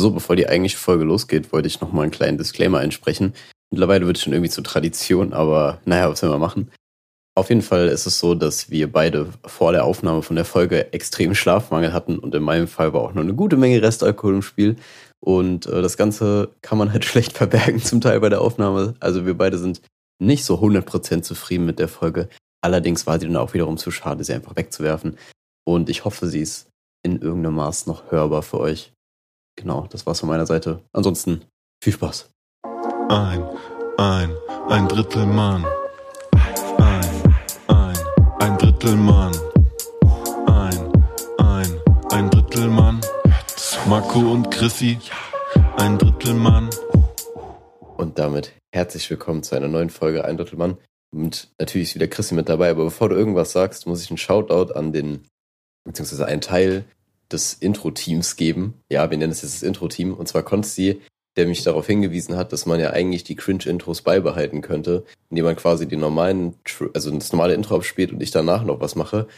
So, bevor die eigentliche Folge losgeht, wollte ich nochmal einen kleinen Disclaimer einsprechen. Mittlerweile wird es schon irgendwie zur Tradition, aber naja, was will man machen? Auf jeden Fall ist es so, dass wir beide vor der Aufnahme von der Folge extrem Schlafmangel hatten und in meinem Fall war auch noch eine gute Menge Restalkohol im Spiel. Und äh, das Ganze kann man halt schlecht verbergen zum Teil bei der Aufnahme. Also wir beide sind nicht so 100% zufrieden mit der Folge. Allerdings war sie dann auch wiederum zu schade, sie einfach wegzuwerfen. Und ich hoffe, sie ist in irgendeinem Maß noch hörbar für euch. Genau, das war's von meiner Seite. Ansonsten viel Spaß. Ein, ein, ein Drittel Mann. Ein, ein, ein Drittel Mann. Ein, ein, ein Drittel Mann. Marco und Chrissy. Ein Drittel Mann. Und damit herzlich willkommen zu einer neuen Folge Ein Drittel Mann. Und natürlich ist wieder Chrissy mit dabei, aber bevor du irgendwas sagst, muss ich einen Shoutout an den, beziehungsweise einen Teil des Intro-Teams geben. Ja, wir nennen es jetzt das Intro-Team. Und zwar Konsti, der mich darauf hingewiesen hat, dass man ja eigentlich die Cringe-Intros beibehalten könnte, indem man quasi die normalen, also das normale Intro abspielt und ich danach noch was mache.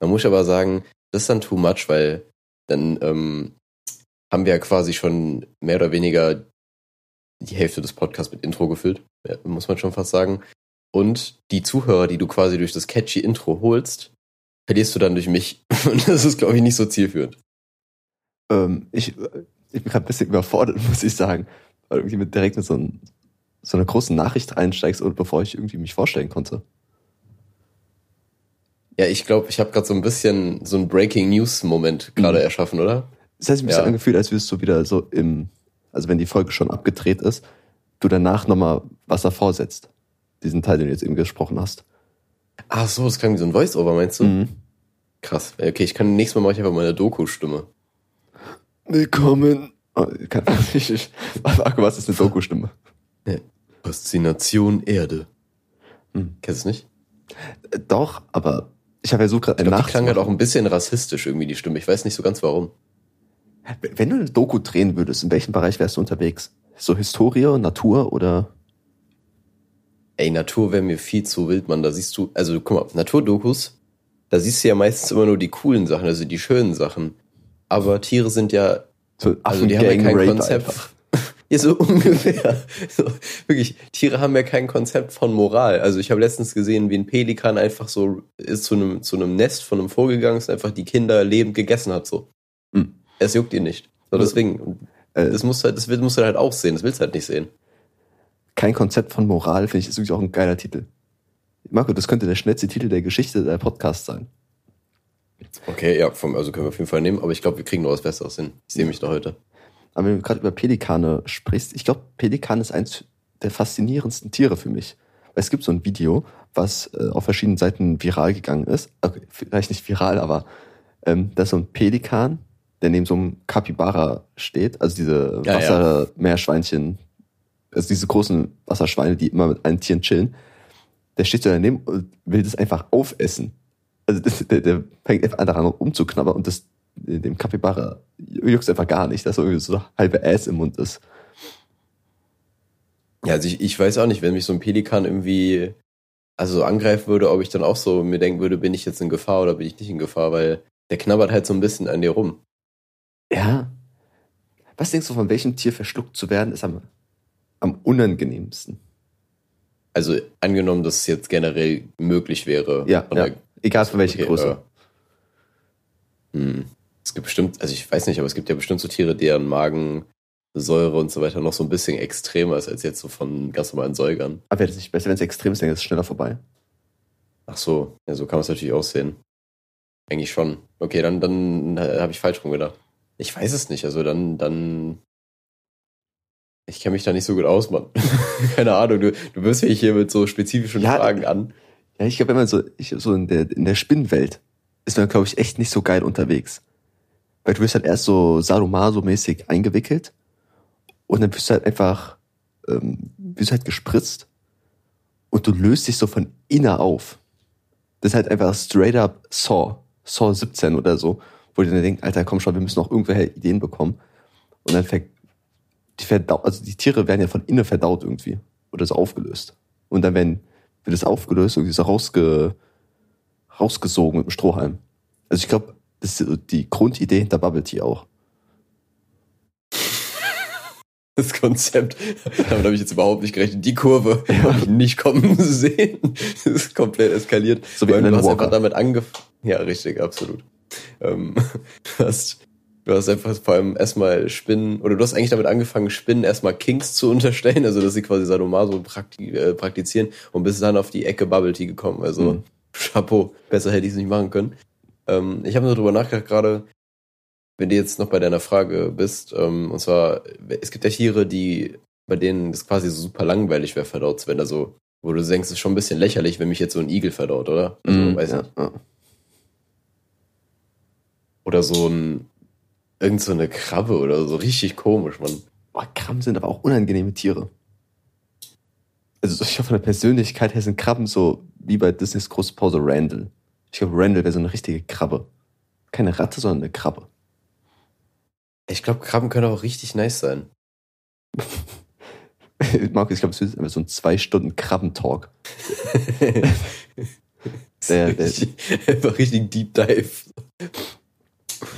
Man muss aber sagen, das ist dann too much, weil dann ähm, haben wir ja quasi schon mehr oder weniger die Hälfte des Podcasts mit Intro gefüllt, muss man schon fast sagen. Und die Zuhörer, die du quasi durch das catchy Intro holst, verlierst du dann durch mich. Und das ist, glaube ich, nicht so zielführend. Ähm, ich, ich bin gerade ein bisschen überfordert, muss ich sagen. Weil du irgendwie mit, direkt mit so, ein, so einer großen Nachricht einsteigst, und bevor ich irgendwie mich vorstellen konnte. Ja, ich glaube, ich habe gerade so ein bisschen so einen Breaking News Moment gerade mhm. erschaffen, oder? Das heißt, ein bisschen ja. angefühlt, als würdest du wieder so im, also wenn die Folge schon abgedreht ist, du danach nochmal was davor setzt diesen Teil, den du jetzt eben gesprochen hast. Ach so, das klang wie so ein Voice-Over, meinst du? Mhm. Krass. Okay, ich kann nächstes Mal mache ich einfach meine Doku-Stimme. Willkommen. Oh, kann, ich, ich, was ist eine Doku-Stimme? Faszination Erde. Hm. Kennst du es nicht? Äh, doch, aber ich habe ja so gerade ein Die klang halt auch ein bisschen rassistisch irgendwie, die Stimme. Ich weiß nicht so ganz warum. Wenn du eine Doku drehen würdest, in welchem Bereich wärst du unterwegs? So Historie, Natur oder? Ey, Natur wäre mir viel zu wild, Mann. Da siehst du, also guck mal, Naturdokus, da siehst du ja meistens immer nur die coolen Sachen, also die schönen Sachen. Aber Tiere sind ja, so also die haben ja kein Konzept. Einfach. Ja, so ungefähr. So, wirklich, Tiere haben ja kein Konzept von Moral. Also ich habe letztens gesehen, wie ein Pelikan einfach so ist zu einem, zu einem Nest von einem Vogel gegangen ist, einfach die Kinder lebend gegessen hat. So. Hm. Es juckt ihn nicht. So, deswegen, äh, das musst du halt, das musst du halt auch sehen, das willst du halt nicht sehen kein Konzept von Moral, finde ich, ist wirklich auch ein geiler Titel. Marco, das könnte der schnellste Titel der Geschichte der Podcast sein. Okay, ja, vom, also können wir auf jeden Fall nehmen, aber ich glaube, wir kriegen noch was Besseres hin. Ich sehe mich da heute. Aber wenn du gerade über Pelikane sprichst, ich glaube, Pelikan ist eins der faszinierendsten Tiere für mich. Weil es gibt so ein Video, was äh, auf verschiedenen Seiten viral gegangen ist. Okay, vielleicht nicht viral, aber ähm, da ist so ein Pelikan, der neben so einem Capybara steht, also diese ja, Wassermeerschweinchen, also diese großen Wasserschweine, die immer mit allen Tieren chillen, der steht so daneben und will das einfach aufessen. Also das, der, der fängt einfach an daran umzuknabbern und das dem Capybara juckt einfach gar nicht, dass so irgendwie so halbe Ass im Mund ist. Ja, also ich, ich weiß auch nicht, wenn mich so ein Pelikan irgendwie also so angreifen würde, ob ich dann auch so mir denken würde, bin ich jetzt in Gefahr oder bin ich nicht in Gefahr, weil der knabbert halt so ein bisschen an dir rum. Ja. Was denkst du, von welchem Tier verschluckt zu werden, ist am am unangenehmsten? Also angenommen, dass es jetzt generell möglich wäre. Ja, ja. egal von welcher okay, Größe. Äh, hm. Es gibt bestimmt, also ich weiß nicht, aber es gibt ja bestimmt so Tiere, deren Magensäure und so weiter noch so ein bisschen extremer ist als jetzt so von ganz normalen Säugern. Aber wäre das nicht besser, wenn es extrem ist, dann ist es schneller vorbei? Ach so, ja, so kann man es natürlich auch sehen. Eigentlich schon. Okay, dann, dann habe ich falsch rumgedacht. Ich weiß es nicht. Also dann, dann ich kenne mich da nicht so gut aus, Mann. Keine Ahnung, du, du wirst mich hier mit so spezifischen ja, Fragen an. Ja, ich glaube, wenn man so, ich, so in der, in der Spinnenwelt ist man, glaube ich, echt nicht so geil unterwegs. Weil du wirst halt erst so Sadomaso-mäßig eingewickelt und dann wirst du halt einfach, ähm, wirst halt gespritzt und du löst dich so von innen auf. Das ist halt einfach straight up Saw, Saw 17 oder so, wo du dann denkst, Alter, komm schon, wir müssen noch irgendwelche Ideen bekommen. Und dann die verdaut, also die Tiere werden ja von innen verdaut irgendwie. Oder so aufgelöst. Und dann werden, wird es aufgelöst, irgendwie so rausge, rausgesogen mit dem Strohhalm. Also ich glaube, das ist die Grundidee hinter Bubble Tea auch. das Konzept. Damit habe ich jetzt überhaupt nicht gerechnet. Die Kurve habe ich nicht kommen sehen. Das ist komplett eskaliert. So wie du hast Walker. einfach damit angefangen. Ja, richtig, absolut. Ähm, hast, du hast einfach vor allem erstmal Spinnen, oder du hast eigentlich damit angefangen, Spinnen erstmal Kings zu unterstellen, also dass sie quasi Sadomaso prakti äh, praktizieren und bist dann auf die Ecke Bubble Tea gekommen. Also Mhm. Chapeau, besser hätte ich es nicht machen können. Ähm, ich habe nur drüber nachgedacht gerade, wenn du jetzt noch bei deiner Frage bist, ähm, und zwar, es gibt ja Tiere, die, bei denen das quasi so super langweilig wäre, verdaut zu werden. Also, wo du denkst, es ist schon ein bisschen lächerlich, wenn mich jetzt so ein Igel verdaut, oder? Also, Mhm, weiß ja, nicht. ja. Oder so ein, irgend so eine Krabbe oder so, richtig komisch, man. Boah, Krabben sind aber auch unangenehme Tiere. Also ich hoffe, von der Persönlichkeit her sind Krabben so wie bei Disneys große Pause Randall. Ich glaube, Randall wäre so eine richtige Krabbe. Keine Ratte, sondern eine Krabbe. Ich glaube, Krabben können auch richtig nice sein. Markus, ich glaube, es wird einfach so ein zwei Stunden Krabbentalk. Der- der- Richtig- Einfach richtig Deep Dive.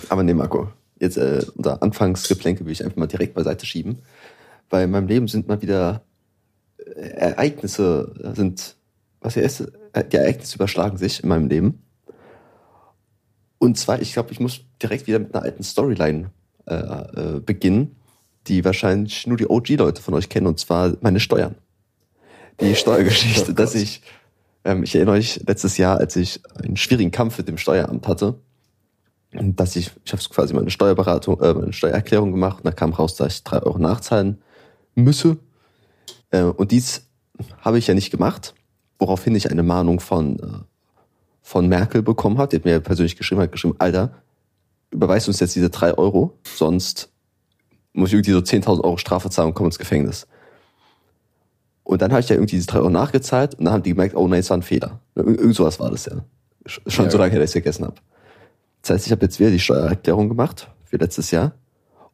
Aber nee, Marco, jetzt äh, unser Anfangsgeplänke will ich einfach mal direkt beiseite schieben. Weil in meinem Leben sind mal wieder äh, Ereignisse, sind, was hier ist, äh, die Ereignisse überschlagen sich in meinem Leben. Und zwar, ich glaube, ich muss direkt wieder mit einer alten Storyline äh, äh, beginnen, die wahrscheinlich nur die OG-Leute von euch kennen, und zwar meine Steuern. Die Steuergeschichte, Oh dass ich, ähm, ich erinnere euch letztes Jahr, als ich einen schwierigen Kampf mit dem Steueramt hatte, dass ich, ich habe quasi meine Steuerberatung, äh, meine Steuererklärung gemacht und da kam raus, dass ich drei Euro nachzahlen müsse. Äh, und dies habe ich ja nicht gemacht, woraufhin ich eine Mahnung von, äh, von Merkel bekommen habe. Die hat mir persönlich geschrieben, hat geschrieben, Alter, überweist uns jetzt diese drei Euro, sonst muss ich irgendwie so 10.000 Euro Strafe zahlen und komme ins Gefängnis. Und dann habe ich ja irgendwie diese drei Euro nachgezahlt und dann haben die gemerkt, oh nein, es war ein Fehler. Ir irgend sowas war das ja. Sch- Schon Ja, so lange her, dass ich es vergessen habe. Das heißt, ich habe jetzt wieder die Steuererklärung gemacht für letztes Jahr.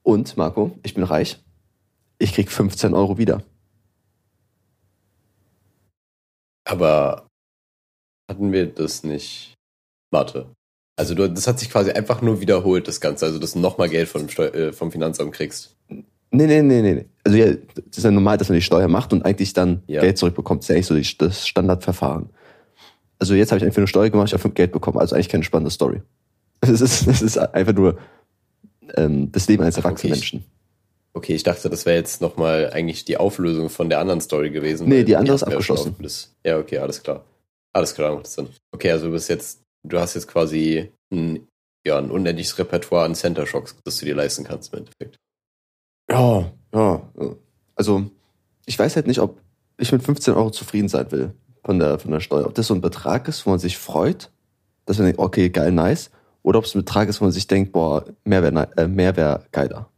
Und, Marco, ich bin reich. Ich krieg 15 Euro wieder. Aber hatten wir das nicht? Warte. Also du, das hat sich quasi einfach nur wiederholt, das Ganze. Also, dass du nochmal Geld von dem Steu äh, vom Finanzamt kriegst. Nee, nee, nee, nee. nee. Also ja, das ist ja normal, dass man die Steuer macht und eigentlich dann Ja. Geld zurückbekommt. Das ist ja eigentlich so die, das Standardverfahren. Also jetzt habe ich einfach eine Steuer gemacht, ich habe Geld bekommen. Also eigentlich keine spannende Story. Es ist, es ist einfach nur ähm, das Leben eines Ach, erwachsenen okay, Menschen. Okay, ich dachte, das wäre jetzt nochmal eigentlich die Auflösung von der anderen Story gewesen. Nee, die andere ist abgeschlossen. Ja, okay, alles klar. Alles klar, macht Sinn. Okay, also du bist jetzt, du hast jetzt quasi ein, ja, ein unendliches Repertoire an Center Shocks, das du dir leisten kannst im Endeffekt. Ja, ja. ja. Also ich weiß halt nicht, ob ich mit 15 Euro zufrieden sein will von der, von der Steuer. Ob das so ein Betrag ist, wo man sich freut, dass man denkt, okay, geil, nice. Oder ob es ein Betrag ist, wo man sich denkt, boah, mehr wäre äh, mehr wär geiler.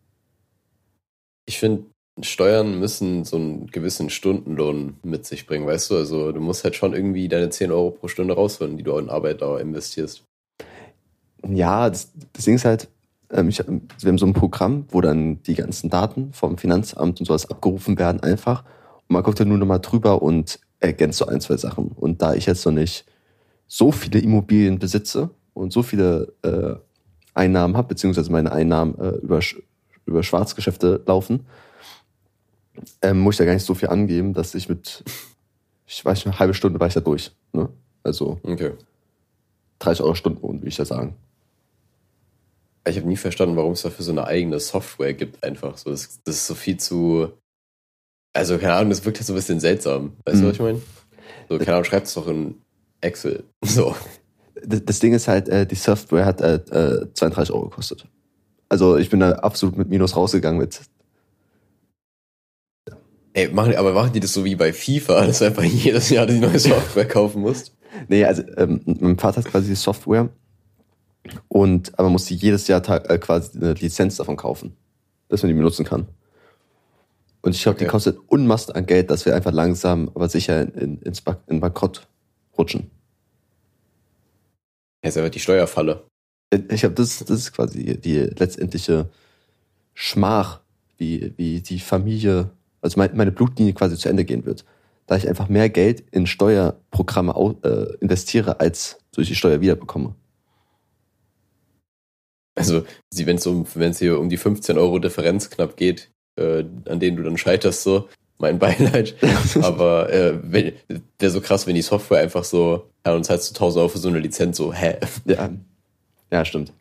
Ich finde, Steuern müssen so einen gewissen Stundenlohn mit sich bringen, weißt du? Also du musst halt schon irgendwie deine 10 Euro pro Stunde rausholen, die du in Arbeitdauer investierst. Ja, das, das Ding ist halt, ähm, ich, wir haben so ein Programm, wo dann die ganzen Daten vom Finanzamt und sowas abgerufen werden einfach. Und man guckt dann nur nochmal drüber und ergänzt so ein, zwei Sachen. Und da ich jetzt noch nicht so viele Immobilien besitze und so viele äh, Einnahmen habe, beziehungsweise meine Einnahmen äh, über, über Schwarzgeschäfte laufen, ähm, muss ich da gar nicht so viel angeben, dass ich mit, ich weiß nicht, eine halbe Stunde war ich da durch. Ne? Also Okay. 30 Euro Stundenlohn, würde ich da sagen. Ich habe nie verstanden, warum es dafür so eine eigene Software gibt, einfach. So, das, das ist so viel zu. Also, keine Ahnung, das wirkt halt so ein bisschen seltsam. Weißt du, Mhm. was ich meine? So, keine Ahnung, schreibt es doch in Excel. So. Das Ding ist halt, äh, die Software hat äh, äh, 32 Euro gekostet. Also ich bin da absolut mit Minus rausgegangen mit. Ey, machen, aber machen die das so wie bei FIFA, dass du einfach jedes Jahr die neue Software kaufen musst? Nee, also ähm, mein Vater hat quasi die Software und aber man muss die jedes Jahr äh, quasi eine Lizenz davon kaufen, dass man die benutzen kann. Und ich glaube, die Okay. kostet Unmassen an Geld, dass wir einfach langsam, aber sicher in, in, ins Bank, in Bankrott rutschen. Ja, ist einfach die Steuerfalle. Ich glaube, das, das ist quasi die letztendliche Schmach, wie, wie die Familie, also mein, meine Blutlinie quasi zu Ende gehen wird. Da ich einfach mehr Geld in Steuerprogramme äh, investiere, als durch die Steuer wiederbekomme. Also, wenn es um, wenn's hier um die 15 Euro Differenz knapp geht, äh, an denen du dann scheiterst, so. Mein Beileid. Aber äh, wäre so krass, wenn die Software einfach so, ja, und zahlst du 1000 Euro für so eine Lizenz, so, hä? Ja, ja stimmt.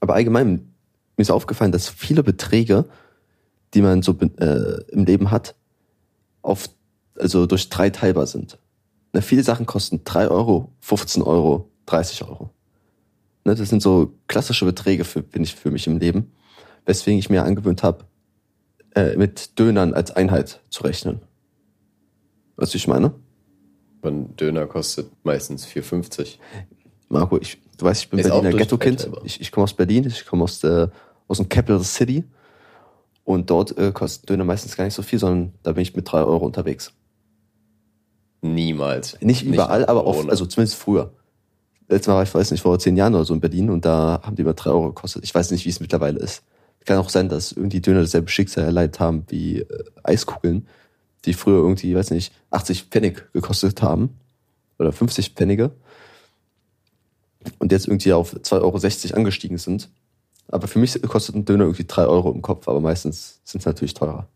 Aber allgemein, mir ist aufgefallen, dass viele Beträge, die man so äh, im Leben hat, auf, also durch drei teilbar sind. Ne, viele Sachen kosten 3 Euro, 15 Euro, 30 Euro. Ne, das sind so klassische Beträge, für, bin ich für mich im Leben, weswegen ich mir angewöhnt habe, äh, mit Dönern als Einheit zu rechnen. Weißt du, ich meine? Ein Döner kostet meistens 4,50. Marco, ich, du weißt, ich bin Ist Berliner Ghetto-Kind. Ich, ich komme aus Berlin, ich komme aus, der, aus dem Capital City. Und dort äh, kostet Döner meistens gar nicht so viel, sondern da bin ich mit drei Euro unterwegs. Niemals. Nicht überall, nicht aber oft, also zumindest früher. Letztes Mal war ich, weiß nicht, vor zehn Jahren oder so in Berlin und da haben die über drei Euro gekostet. Ich weiß nicht, wie es mittlerweile ist. Kann auch sein, dass irgendwie Döner dasselbe Schicksal erleidet haben wie äh, Eiskugeln, die früher irgendwie, weiß nicht, 80 Pfennig gekostet haben. Oder 50 Pfennige. Und jetzt irgendwie auf 2,60 Euro angestiegen sind. Aber für mich kostet ein Döner irgendwie drei Euro im Kopf, aber meistens sind es natürlich teurer.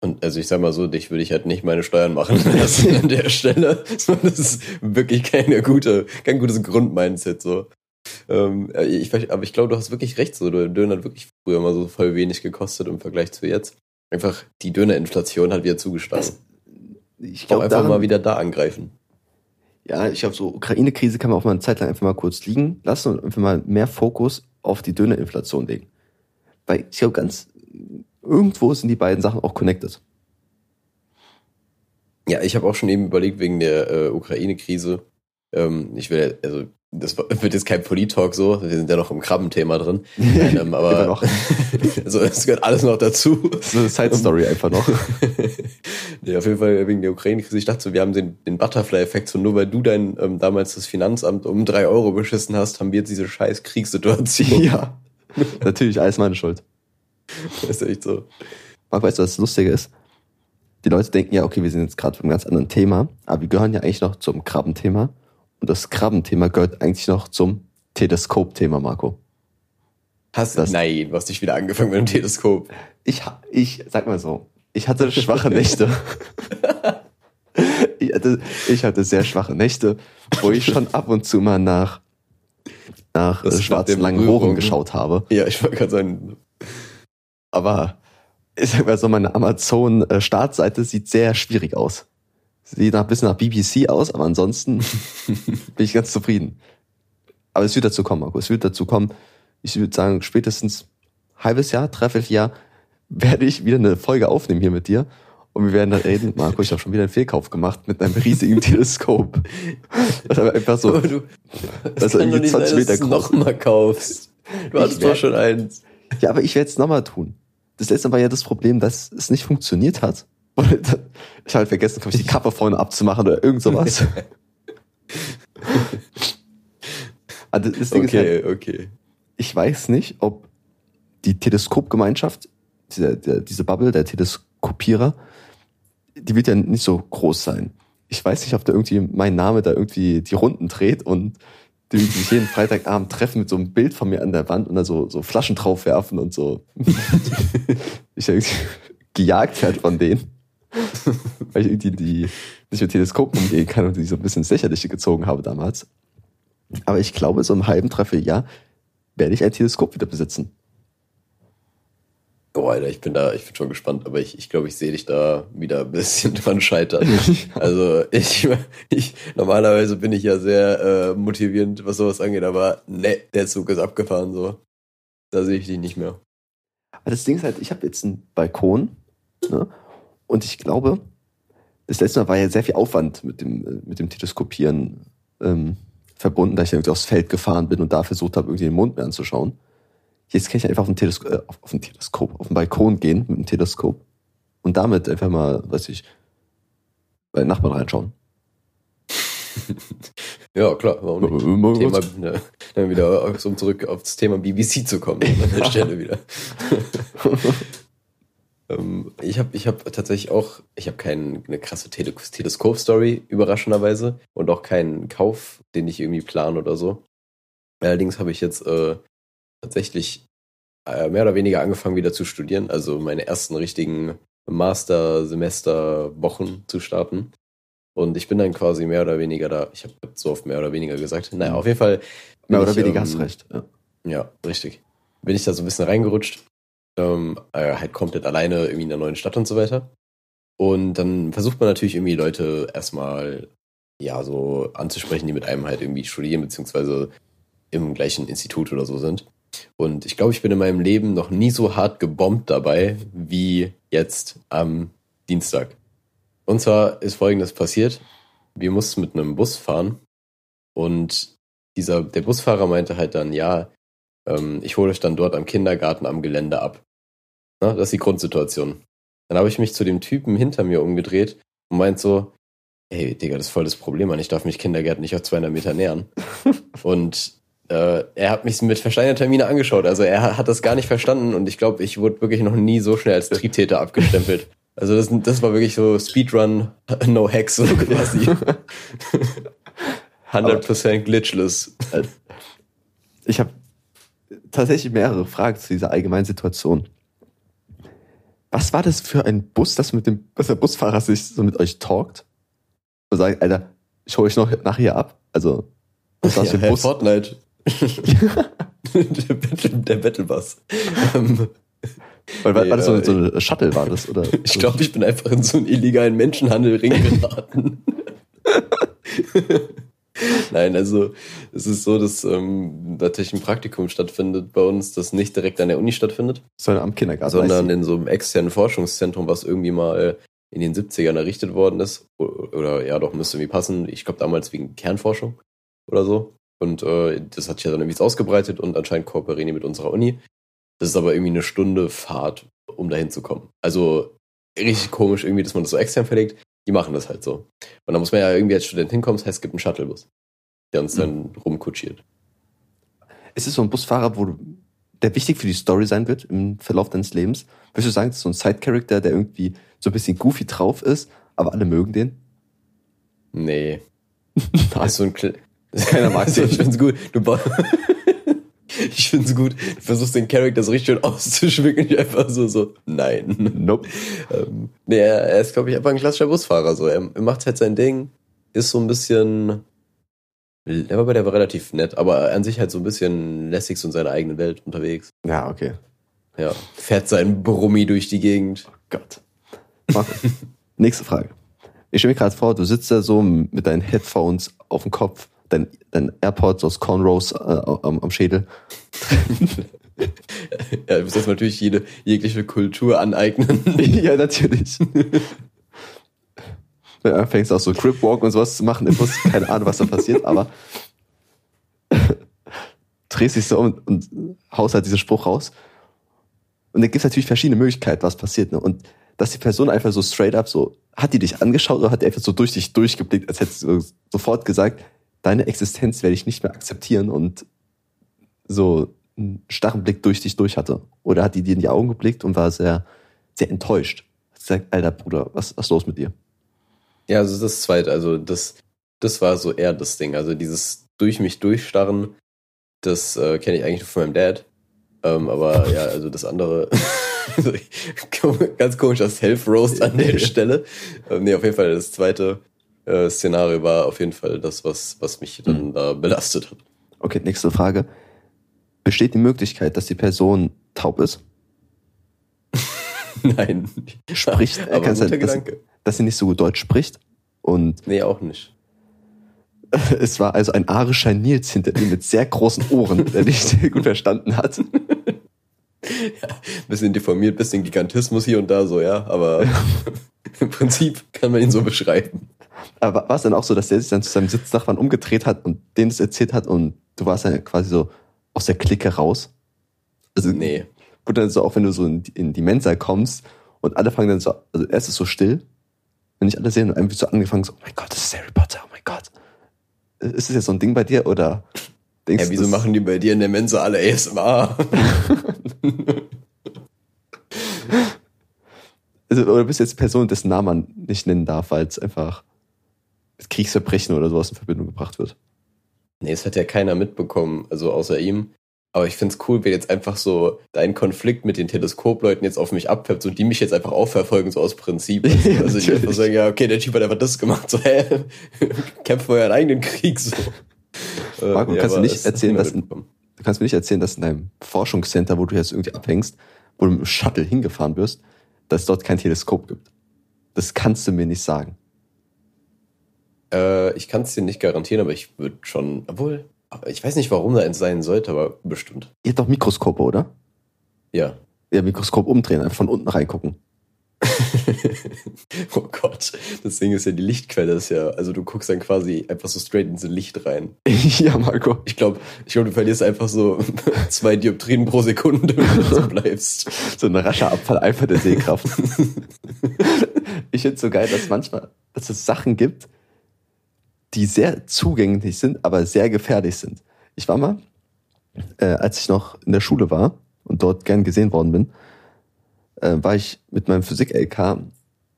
Und also ich sag mal so, dich würde ich halt nicht meine Steuern machen lassen an der Stelle. Das ist wirklich keine gute, kein gutes Grundmindset so. Ähm, ich, aber ich glaube, du hast wirklich recht so. Der Döner hat wirklich früher mal so voll wenig gekostet im Vergleich zu jetzt. Einfach die Dönerinflation hat wieder zugeschlagen. Ich glaube einfach daran, mal wieder da angreifen. Ja, ich glaube, so Ukraine-Krise kann man auch mal eine Zeit lang einfach mal kurz liegen lassen und einfach mal mehr Fokus auf die Dönerinflation legen. Weil ich glaube, ganz irgendwo sind die beiden Sachen auch connected. Ja, ich habe auch schon eben überlegt, wegen der äh, Ukraine-Krise. Ähm, ich will, also das wird jetzt kein Polit-Talk so, wir sind ja noch im Krabbenthema drin. ähm, aber noch. also es gehört alles noch dazu. Ist eine Side-Story einfach noch. nee, auf jeden Fall wegen der Ukraine-Krise. Ich dachte so, wir haben den, den Butterfly-Effekt, so nur weil du dein ähm, damals das Finanzamt um drei Euro beschissen hast, haben wir jetzt diese scheiß Kriegssituation. Ja. Natürlich, alles meine Schuld. Das ist echt so. Marc, weißt du, was das Lustige ist? Die Leute denken ja, okay, wir sind jetzt gerade beim ganz anderen Thema, aber wir gehören ja eigentlich noch zum Krabbenthema. Und das Krabbenthema gehört eigentlich noch zum Teleskop-Thema, Marco. Hast du? Nein, du hast dich wieder angefangen mit dem Teleskop. Ich, ich, sag mal so, ich hatte schwache Nächte. ich, hatte, ich hatte sehr schwache Nächte, wo ich schon ab und zu mal nach, nach das schwarzen langen Rohren geschaut habe. Ja, ich wollte gerade sagen, aber ich sag mal so, meine Amazon-Startseite sieht sehr schwierig aus. Sieht ein bisschen nach BBC aus, aber ansonsten bin ich ganz zufrieden. Aber es wird dazu kommen, Marco. Es wird dazu kommen. Ich würde sagen, spätestens halbes Jahr, dreiviertel Jahr werde ich wieder eine Folge aufnehmen hier mit dir. Und wir werden dann reden, Marco, ich habe schon wieder einen Fehlkauf gemacht mit einem riesigen Teleskop. Das aber einfach so, aber du, das dass er irgendwie 20 sein, Meter groß. noch mal kaufst. Du hast doch schon eins. Ja, aber ich werde es nochmal tun. Das letzte war ja das Problem, dass es nicht funktioniert hat. Und ich habe vergessen, glaube ich, die Kappe vorne abzumachen oder irgend sowas. also das Ding okay, ist halt, okay. Ich weiß nicht, ob die Teleskopgemeinschaft, diese, diese Bubble, der Teleskopierer, die wird ja nicht so groß sein. Ich weiß nicht, ob da irgendwie mein Name da irgendwie die Runden dreht und die sich jeden Freitagabend treffen mit so einem Bild von mir an der Wand und da so, so Flaschen drauf werfen und so. ich gejagt halt von denen. Weil ich irgendwie die nicht mit Teleskopen umgehen kann und die so ein bisschen ins Lächerliche gezogen habe damals. Aber ich glaube, so im halben, dreiviertel Jahr werde ich ein Teleskop wieder besitzen. Oh, Alter, ich bin da, ich bin schon gespannt, aber ich, ich glaube, ich sehe dich da wieder ein bisschen dran scheitern. also ich, ich, normalerweise bin ich ja sehr äh, motivierend, was sowas angeht, aber ne, der Zug ist abgefahren so. Da sehe ich dich nicht mehr. Aber das Ding ist halt, ich habe jetzt einen Balkon, ne? Und ich glaube, das letzte Mal war ja sehr viel Aufwand mit dem, mit dem Teleskopieren ähm, verbunden, da ich irgendwie aufs Feld gefahren bin und da versucht habe, irgendwie den Mond mir anzuschauen. Jetzt kann ich einfach auf ein, Telesko äh, auf, auf ein Teleskop, auf den Balkon gehen mit dem Teleskop und damit einfach mal, weiß ich, bei den Nachbarn reinschauen. ja, klar, warum nicht? Thema, ne, dann wieder um zurück aufs Thema BBC zu kommen, an der Stelle wieder. ähm, ich habe ich hab tatsächlich auch, ich habe keine krasse Tele Teleskop-Story, überraschenderweise, und auch keinen Kauf, den ich irgendwie plane oder so. Allerdings habe ich jetzt äh, tatsächlich äh, mehr oder weniger angefangen wieder zu studieren, also meine ersten richtigen Master-Semester-Wochen zu starten. Und ich bin dann quasi mehr oder weniger da, ich habe so oft mehr oder weniger gesagt. Naja, auf jeden Fall. Mehr oder ich, weniger ähm, hast recht. Ja. Ja, richtig. Bin ich da so ein bisschen reingerutscht. Ähm, äh, halt komplett alleine irgendwie in der neuen Stadt und so weiter. Und dann versucht man natürlich irgendwie Leute erstmal ja so anzusprechen, die mit einem halt irgendwie studieren, beziehungsweise im gleichen Institut oder so sind. Und ich glaube, ich bin in meinem Leben noch nie so hart gebombt dabei wie jetzt am Dienstag. Und zwar ist folgendes passiert. Wir mussten mit einem Bus fahren und dieser, der Busfahrer meinte halt dann, ja, ähm, ich hole euch dann dort am Kindergarten am Gelände ab. Na, das ist die Grundsituation. Dann habe ich mich zu dem Typen hinter mir umgedreht und meint so, ey, Digga, das ist voll das Problem, Mann. Ich darf mich Kindergärten nicht auf 200 Meter nähern. und äh, er hat mich mit versteinerter Miene angeschaut. Also er hat das gar nicht verstanden und ich glaube, ich wurde wirklich noch nie so schnell als Triebtäter abgestempelt. Also das, das war wirklich so Speedrun, no hacks, so quasi. 100% glitchless. Ich habe tatsächlich mehrere Fragen zu dieser allgemeinen Situation. Was war das für ein Bus, das mit dem, dass der Busfahrer sich so mit euch talkt? Und sagt, Alter, ich hole euch noch nachher ab. Also, was war das Ja, für ein Bus? Fortnite. der, Battle, der Battlebus. Ähm, Weil, war, war das so, so eine Shuttle war das, oder? Ich glaube, ich bin einfach in so einen illegalen Menschenhandelring geraten. Nein, also es ist so, dass ähm, natürlich ein Praktikum stattfindet bei uns, das nicht direkt an der Uni stattfindet, Sondern am Kindergarten. sondern in so einem externen Forschungszentrum, was irgendwie mal in den 70ern errichtet worden ist. Oder ja, doch, müsste irgendwie passen. Ich glaube damals wegen Kernforschung oder so. Und äh, das hat sich ja dann irgendwie ausgebreitet und anscheinend kooperieren die mit unserer Uni. Das ist aber irgendwie eine Stunde Fahrt, um dahin zu kommen. Also richtig komisch irgendwie, dass man das so extern verlegt. Die machen das halt so. Und da muss man ja irgendwie als Student hinkommen, das heißt, es gibt einen Shuttlebus, der uns dann rumkutschiert. Ist es so ein Busfahrer, wo du, der wichtig für die Story sein wird im Verlauf deines Lebens? Würdest du sagen, das ist so ein Side-Character, der irgendwie so ein bisschen goofy drauf ist, aber alle mögen den? Nee. Das ist so ein Kle Keiner mag also, den. Ich find's gut. Du ba- ich find's gut. Du versuchst den Charakter so richtig schön auszuschmücken. Ich einfach so, so, nein. Nope. Ähm, nee, er ist, glaube ich, einfach ein klassischer Busfahrer. So. Er, macht halt sein Ding, ist so ein bisschen. Er war bei der war relativ nett, aber an sich halt so ein bisschen lässig so in seiner eigenen Welt unterwegs. Ja, okay. Ja. Fährt sein Brummi durch die Gegend. Gott. Markus, nächste Frage. Ich stelle mir gerade vor, du sitzt da so mit deinen Headphones auf dem Kopf, dein, dein AirPods aus Cornrows äh, am, am Schädel. Ja, du musst jetzt natürlich jede, jegliche Kultur aneignen. ja, natürlich. Dann anfängst du auch so Cripwalk und sowas zu machen. Ich wusste keine Ahnung, was da passiert, aber drehst dich so um und haust halt diesen Spruch raus. Und dann gibt's natürlich verschiedene Möglichkeiten, was passiert. Ne? Und dass die Person einfach so straight up so, hat die dich angeschaut oder hat die einfach so durch dich durchgeblickt, als hättest du sofort gesagt, deine Existenz werde ich nicht mehr akzeptieren und so einen starren Blick durch dich durch hatte. Oder hat die dir in die Augen geblickt und war sehr, sehr enttäuscht. Hat gesagt, alter Bruder, was, was ist los mit dir? Ja, also das zweite, also das, das war so eher das Ding. Also dieses durch mich durchstarren, das äh, kenne ich eigentlich nur von meinem Dad. Ähm, aber ja, also das andere, ganz komischer Self-Roast an der Stelle. Ähm, nee, auf jeden Fall das zweite äh, Szenario war auf jeden Fall das, was, was mich dann da belastet hat. Okay, nächste Frage. Besteht die Möglichkeit, dass die Person taub ist? Nein. Spricht, äh, aber kann sein, guter dass, Gedanke. dass sie nicht so gut Deutsch spricht? Und Nee, auch nicht. es war also ein arischer Nils hinter dir mit sehr großen Ohren, der sehr gut verstanden hat. Bisschen deformiert, bisschen Gigantismus hier und da so, ja, aber im Prinzip kann man ihn so beschreiben. Aber war es dann auch so, dass der sich dann zu seinem Sitznachbarn umgedreht hat und denen das erzählt hat und du warst dann quasi so aus der Clique raus? Also, Nee. Wo dann so, auch wenn du so in, die- in die Mensa kommst und alle fangen dann so, also erst ist so still, wenn nicht alle sehen und irgendwie so angefangen so, oh mein Gott, das ist Harry Potter, oh mein Gott. Ist das jetzt so ein Ding bei dir oder denkst Ja, du, wieso das- machen die bei dir in der Mensa alle ASMR? also, oder bist du jetzt eine Person, dessen Namen man nicht nennen darf, weil es einfach mit Kriegsverbrechen oder sowas in Verbindung gebracht wird? nee, es hat ja keiner mitbekommen, also außer ihm. Aber ich find's cool, wenn jetzt einfach so dein Konflikt mit den Teleskopleuten jetzt auf mich abfärbt und die mich jetzt einfach auch verfolgen, so aus Prinzip. Ja, also ich einfach sagen, ja, okay, der Typ hat einfach das gemacht, so, hä, kämpft für euren eigenen Krieg, so. Äh, Marco, kannst du nicht erzählen, dass ein- Du kannst mir nicht erzählen, dass in deinem Forschungscenter, wo du jetzt irgendwie abhängst, wo du mit dem Shuttle hingefahren wirst, dass es dort kein Teleskop gibt. Das kannst du mir nicht sagen. Äh, ich kann es dir nicht garantieren, aber ich würde schon, obwohl, ich weiß nicht, warum da eins sein sollte, aber bestimmt. Ihr habt doch Mikroskope, oder? Ja. Ja, Mikroskop umdrehen, einfach von unten reingucken. oh Gott, das Ding ist ja die Lichtquelle, ist ja, also du guckst dann quasi einfach so straight ins Licht rein. ja, Marco. Ich glaube, ich glaube, du verlierst einfach so zwei Dioptrien pro Sekunde, wenn du so bleibst. So ein rascher Abfall einfach der Sehkraft. ich finde so geil, dass manchmal, dass es Sachen gibt, die sehr zugänglich sind, aber sehr gefährlich sind. Ich war mal, äh, als ich noch in der Schule war und dort gern gesehen worden bin, äh, war ich mit meinem Physik-LK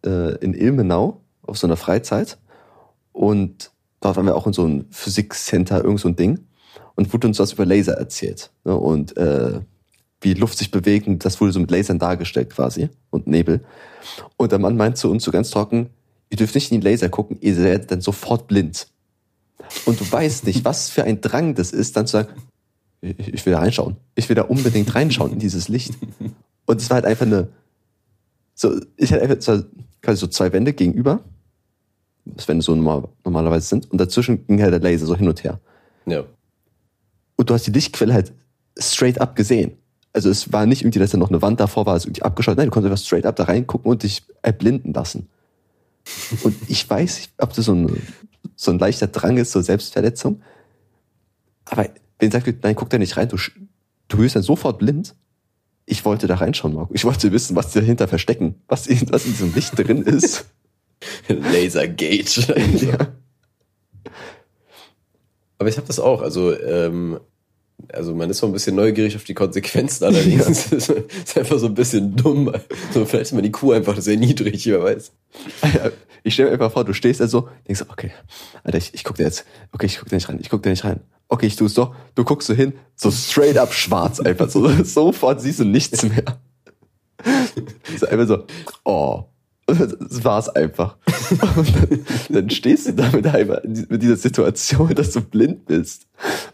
äh, in Ilmenau auf so einer Freizeit und dort waren wir auch in so einem Physikcenter, irgend so ein Ding und wurde uns was über Laser erzählt ne, und äh, wie Luft sich bewegt das wurde so mit Lasern dargestellt quasi und Nebel. Und der Mann meint zu uns so ganz trocken, ihr dürft nicht in die Laser gucken, ihr werdet dann sofort blind. Und du weißt nicht, was für ein Drang das ist, dann zu sagen, ich will da reinschauen. Ich will da unbedingt reinschauen in dieses Licht. Und es war halt einfach eine, so, ich hatte einfach so, quasi so zwei Wände gegenüber, was Wände so normal, normalerweise sind, und dazwischen ging halt der Laser so hin und her. Ja. Und du hast die Lichtquelle halt straight up gesehen. Also es war nicht irgendwie, dass da noch eine Wand davor war, also irgendwie abgeschaut. Nein, du konntest einfach straight up da reingucken und dich erblinden lassen. Und ich weiß nicht, ob das so ein, so ein leichter Drang ist, so Selbstverletzung. Aber wenn sagt, nein, guck da nicht rein, du, du wirst dann sofort blind. Ich wollte da reinschauen, Marco. Ich wollte wissen, was die dahinter verstecken, was, in- was in diesem Licht drin ist. Lasergate. ja. Aber ich habe das auch. Also, ähm, also man ist so ein bisschen neugierig auf die Konsequenzen, allerdings ist es einfach so ein bisschen dumm. So, vielleicht ist meine Kuh einfach sehr niedrig, wer weiß. Ich stelle mir einfach vor, du stehst da so, denkst okay, Alter, ich, ich guck dir jetzt, okay, ich guck da nicht rein, ich guck da nicht rein. Okay, ich tu's doch. Du guckst so hin, so straight up schwarz einfach so. Sofort siehst du nichts mehr. So einfach so, oh. Das war's einfach. Und dann, dann stehst du damit einfach mit dieser Situation, dass du blind bist.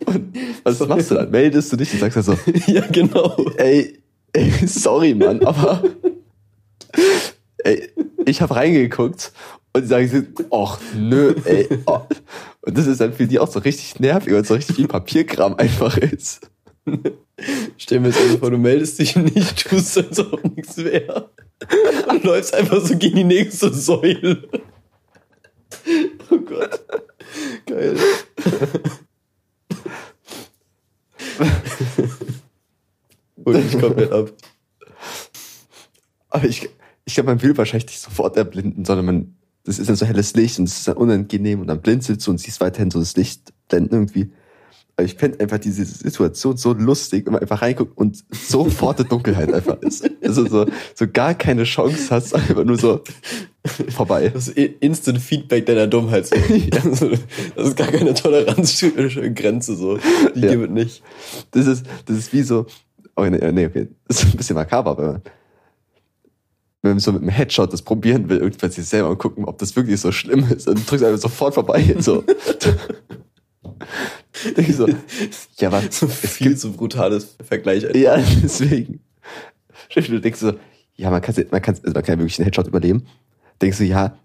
Und was machst du dann? Meldest du dich und sagst dann so, ja, genau. ey, ey, sorry, Mann, aber ey, ich habe reingeguckt und sagen, sie, ach nö, ey. Oh. Und das ist dann für die auch so richtig nervig, weil es so richtig viel Papierkram einfach ist. Stell mir jetzt einfach vor, du meldest dich nicht, tust, als ob nichts wäre. Und läufst einfach so gegen die nächste Säule. Oh Gott. Geil. Hol mich komplett ab. Aber ich, ich glaube, man will wahrscheinlich nicht sofort erblinden, sondern man, das ist dann so helles Licht und es ist dann unangenehm und dann blinzelst du und siehst weiterhin so das Licht blenden irgendwie. Aber ich fände einfach diese Situation so lustig, wenn man einfach reinguckt und sofort die Dunkelheit einfach ist. Also so, so gar keine Chance hast, einfach nur so vorbei. Das ist Instant Feedback deiner Dummheit. So. Also, Das ist gar keine Toleranzgrenze. So. Die Ja. gibt es nicht. Das ist, das ist wie so, oh nee, nee, okay, das ist ein bisschen makaber, wenn man, wenn man so mit einem Headshot das probieren will, irgendwann sich selber und gucken, ob das wirklich so schlimm ist, dann drückst du einfach sofort vorbei, so. Ich so, ja, aber So viel zu brutales Vergleich. Alter. ja, deswegen. Du denkst so, ja, man kann, man kann, also man kann wirklich einen Headshot überleben. Denkst du, ja,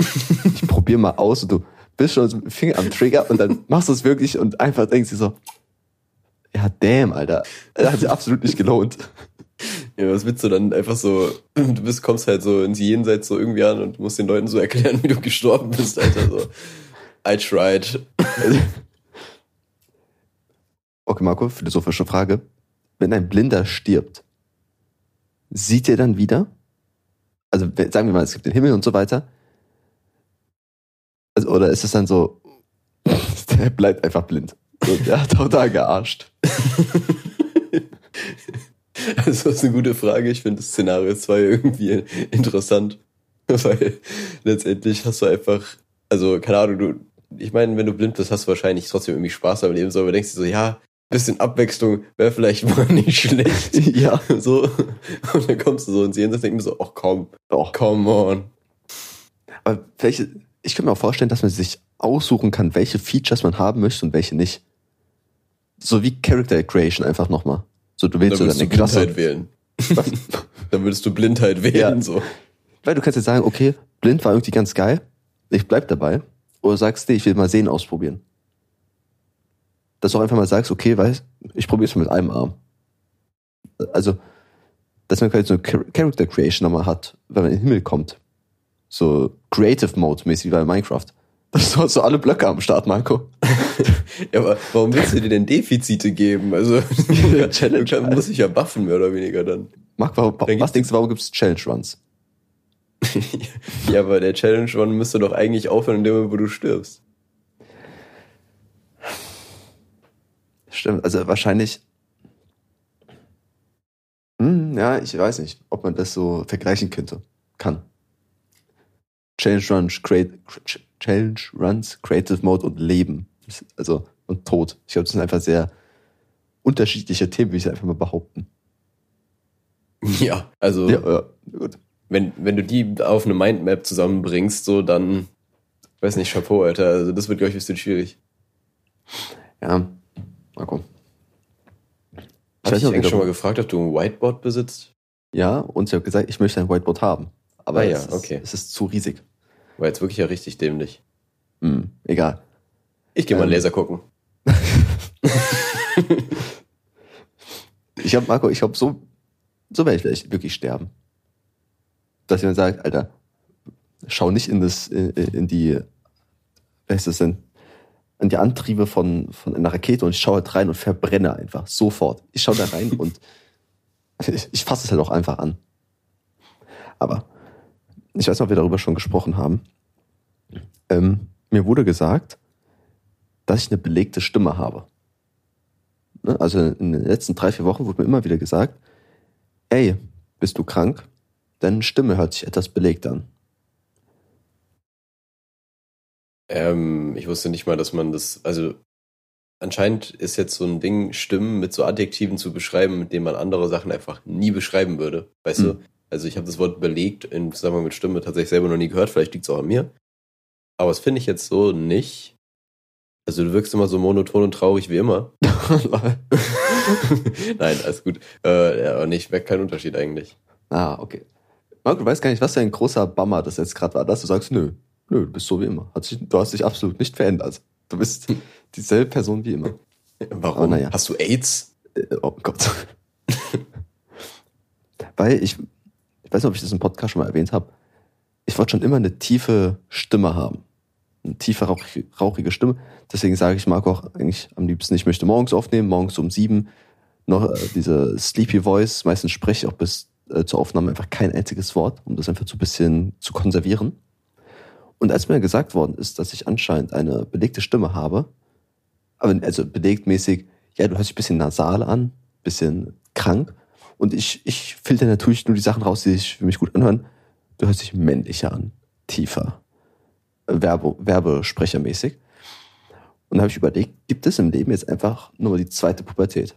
ich probier mal aus und du bist schon mit dem Finger am Trigger und dann machst du es wirklich und einfach denkst du so, ja, damn, Alter. Das hat sich absolut nicht gelohnt. Ja, was willst du dann einfach so, du bist, kommst halt so ins Jenseits so irgendwie an und musst den Leuten so erklären, wie du gestorben bist, Alter. So. I tried. Okay, Marco, philosophische Frage. Wenn ein Blinder stirbt, sieht er dann wieder? Also sagen wir mal, es gibt den Himmel und so weiter. Also, oder ist es dann so, der bleibt einfach blind. So, der hat auch da gearscht. Also, das ist eine gute Frage. Ich finde das Szenario 2 irgendwie interessant. Weil letztendlich hast du einfach, also, keine Ahnung, du, ich meine, wenn du blind bist, hast du wahrscheinlich trotzdem irgendwie Spaß am Leben, so, aber denkst du so, ja, bisschen Abwechslung wäre vielleicht mal nicht schlecht. ja. So. Und dann kommst du so ins Jenseits und denkst mir so, ach komm, Doch. come on. Aber welche, ich könnte mir auch vorstellen, dass man sich aussuchen kann, welche Features man haben möchte und welche nicht. So wie Character Creation einfach nochmal. So, du Dann wählst so würdest du deine Klasse. Blindheit wählen. Was? Dann würdest du Blindheit wählen, Ja. so. Weil du kannst jetzt sagen, okay, blind war irgendwie ganz geil, ich bleib dabei. Oder sagst, nee, ich will mal sehen ausprobieren. Dass du auch einfach mal sagst, okay, weißt, ich probiere es mal mit einem Arm. Also, dass man quasi so eine Character Creation nochmal hat, wenn man in den Himmel kommt. So Creative Mode mäßig wie bei Minecraft. Das du hast so alle Blöcke am Start, Marco. Ja, aber warum willst du dir denn Defizite geben? Also, Challenge, du kann, muss ich ja buffen, mehr oder weniger dann. Marc, warum, Dann was denkst du, warum gibt es Challenge Runs? ja, aber der Challenge One müsste doch eigentlich aufhören, in dem Moment, wo du stirbst. Stimmt, also wahrscheinlich. Hm, ja, ich weiß nicht, ob man das so vergleichen könnte. Kann. Challenge Runs, create, Ch- Challenge Runs, Creative Mode und Leben. Also, und Tod. Ich glaube, das sind einfach sehr unterschiedliche Themen, will ich einfach mal behaupten. Ja, also, Ja, ja, gut. wenn, wenn du die auf eine Mindmap zusammenbringst, so, dann, weiß nicht, Chapeau, Alter. Also, das wird, glaube ich, ein bisschen schwierig. Ja, ich weiß nicht, ob dich eigentlich schon mal gefragt, ob du ein Whiteboard besitzt? Ja, und ich habe gesagt, ich möchte ein Whiteboard haben. Aber Ah ja, es, ist, okay. es ist zu riesig. War jetzt wirklich ja richtig dämlich. Hm, egal. Ich gehe mal Ähm. Laser gucken. Ich hab, Marco, ich glaube, so, so werde ich vielleicht wirklich sterben. Dass jemand sagt, Alter, schau nicht in das, in, in die, wer ist das denn? In die Antriebe von, von einer Rakete und ich schaue halt rein und verbrenne einfach. Sofort. Ich schaue da rein und ich, ich fasse es halt auch einfach an. Aber ich weiß nicht, ob wir darüber schon gesprochen haben. Ähm, mir wurde gesagt, dass ich eine belegte Stimme habe. Ne? Also in den letzten drei, vier Wochen wurde mir immer wieder gesagt, ey, bist du krank? Deine Stimme hört sich etwas belegt an. Ähm, ich wusste nicht mal, dass man das, also anscheinend ist jetzt so ein Ding, Stimmen mit so Adjektiven zu beschreiben, mit denen man andere Sachen einfach nie beschreiben würde. Weißt Hm. du? Also ich habe das Wort belegt im Zusammenhang mit Stimme tatsächlich selber noch nie gehört, vielleicht liegt es auch an mir. Aber das finde ich jetzt so nicht. Also du wirkst immer so monoton und traurig wie immer. Nein, alles gut. Äh, ja, aber ich merke keinen Unterschied eigentlich. ah, okay. Marco, du weißt gar nicht, was für ein großer Bummer das jetzt gerade war, dass du sagst, nö, nö, du bist so wie immer. Sich, du hast dich absolut nicht verändert. Du bist dieselbe Person wie immer. Warum? Aber naja. Hast du AIDS? Äh, Oh Gott. Weil ich, ich weiß nicht, ob ich das im Podcast schon mal erwähnt habe, ich wollte schon immer eine tiefe Stimme haben. Eine tiefe, rauchige, Stimme. Deswegen sage ich Marco auch eigentlich am liebsten, ich möchte morgens aufnehmen, morgens um sieben. Noch äh, diese Sleepy Voice. Meistens spreche ich auch bis äh, zur Aufnahme einfach kein einziges Wort, um das einfach so ein bisschen zu konservieren. Und als mir gesagt worden ist, dass ich anscheinend eine belegte Stimme habe, also belegt mäßig, ja, du hörst dich ein bisschen nasal an, bisschen krank. Und ich, ich filter natürlich nur die Sachen raus, die sich für mich gut anhören. Du hörst dich männlicher an, tiefer, Werbe, Werbesprechermäßig. Und da habe ich überlegt, gibt es im Leben jetzt einfach nur die zweite Pubertät?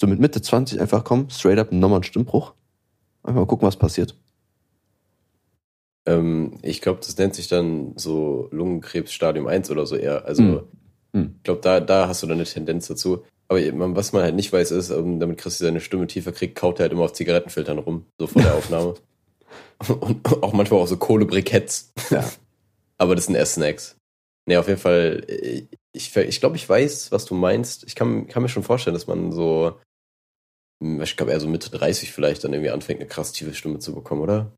So mit Mitte 20 einfach kommen, straight up nochmal ein Stimmbruch. Einfach mal gucken, was passiert. Ähm, ich glaube, das nennt sich dann so Lungenkrebs Stadium 1 oder so eher. Also Hm. Hm. ich glaube, da, da hast du dann eine Tendenz dazu. Aber was man halt nicht weiß, ist, ähm, damit Christi seine Stimme tiefer kriegt, kaut er halt immer auf Zigarettenfiltern rum, so vor der Aufnahme. Und auch manchmal auch so Kohlebriketts. Ja. Aber das sind erst Snacks. Nee, auf jeden Fall, äh, ich, ich glaube, ich weiß, was du meinst. Ich kann, kann mir schon vorstellen, dass man so, hm, ich glaube, eher so Mitte 30 vielleicht dann irgendwie anfängt, eine krass tiefe Stimme zu bekommen, oder?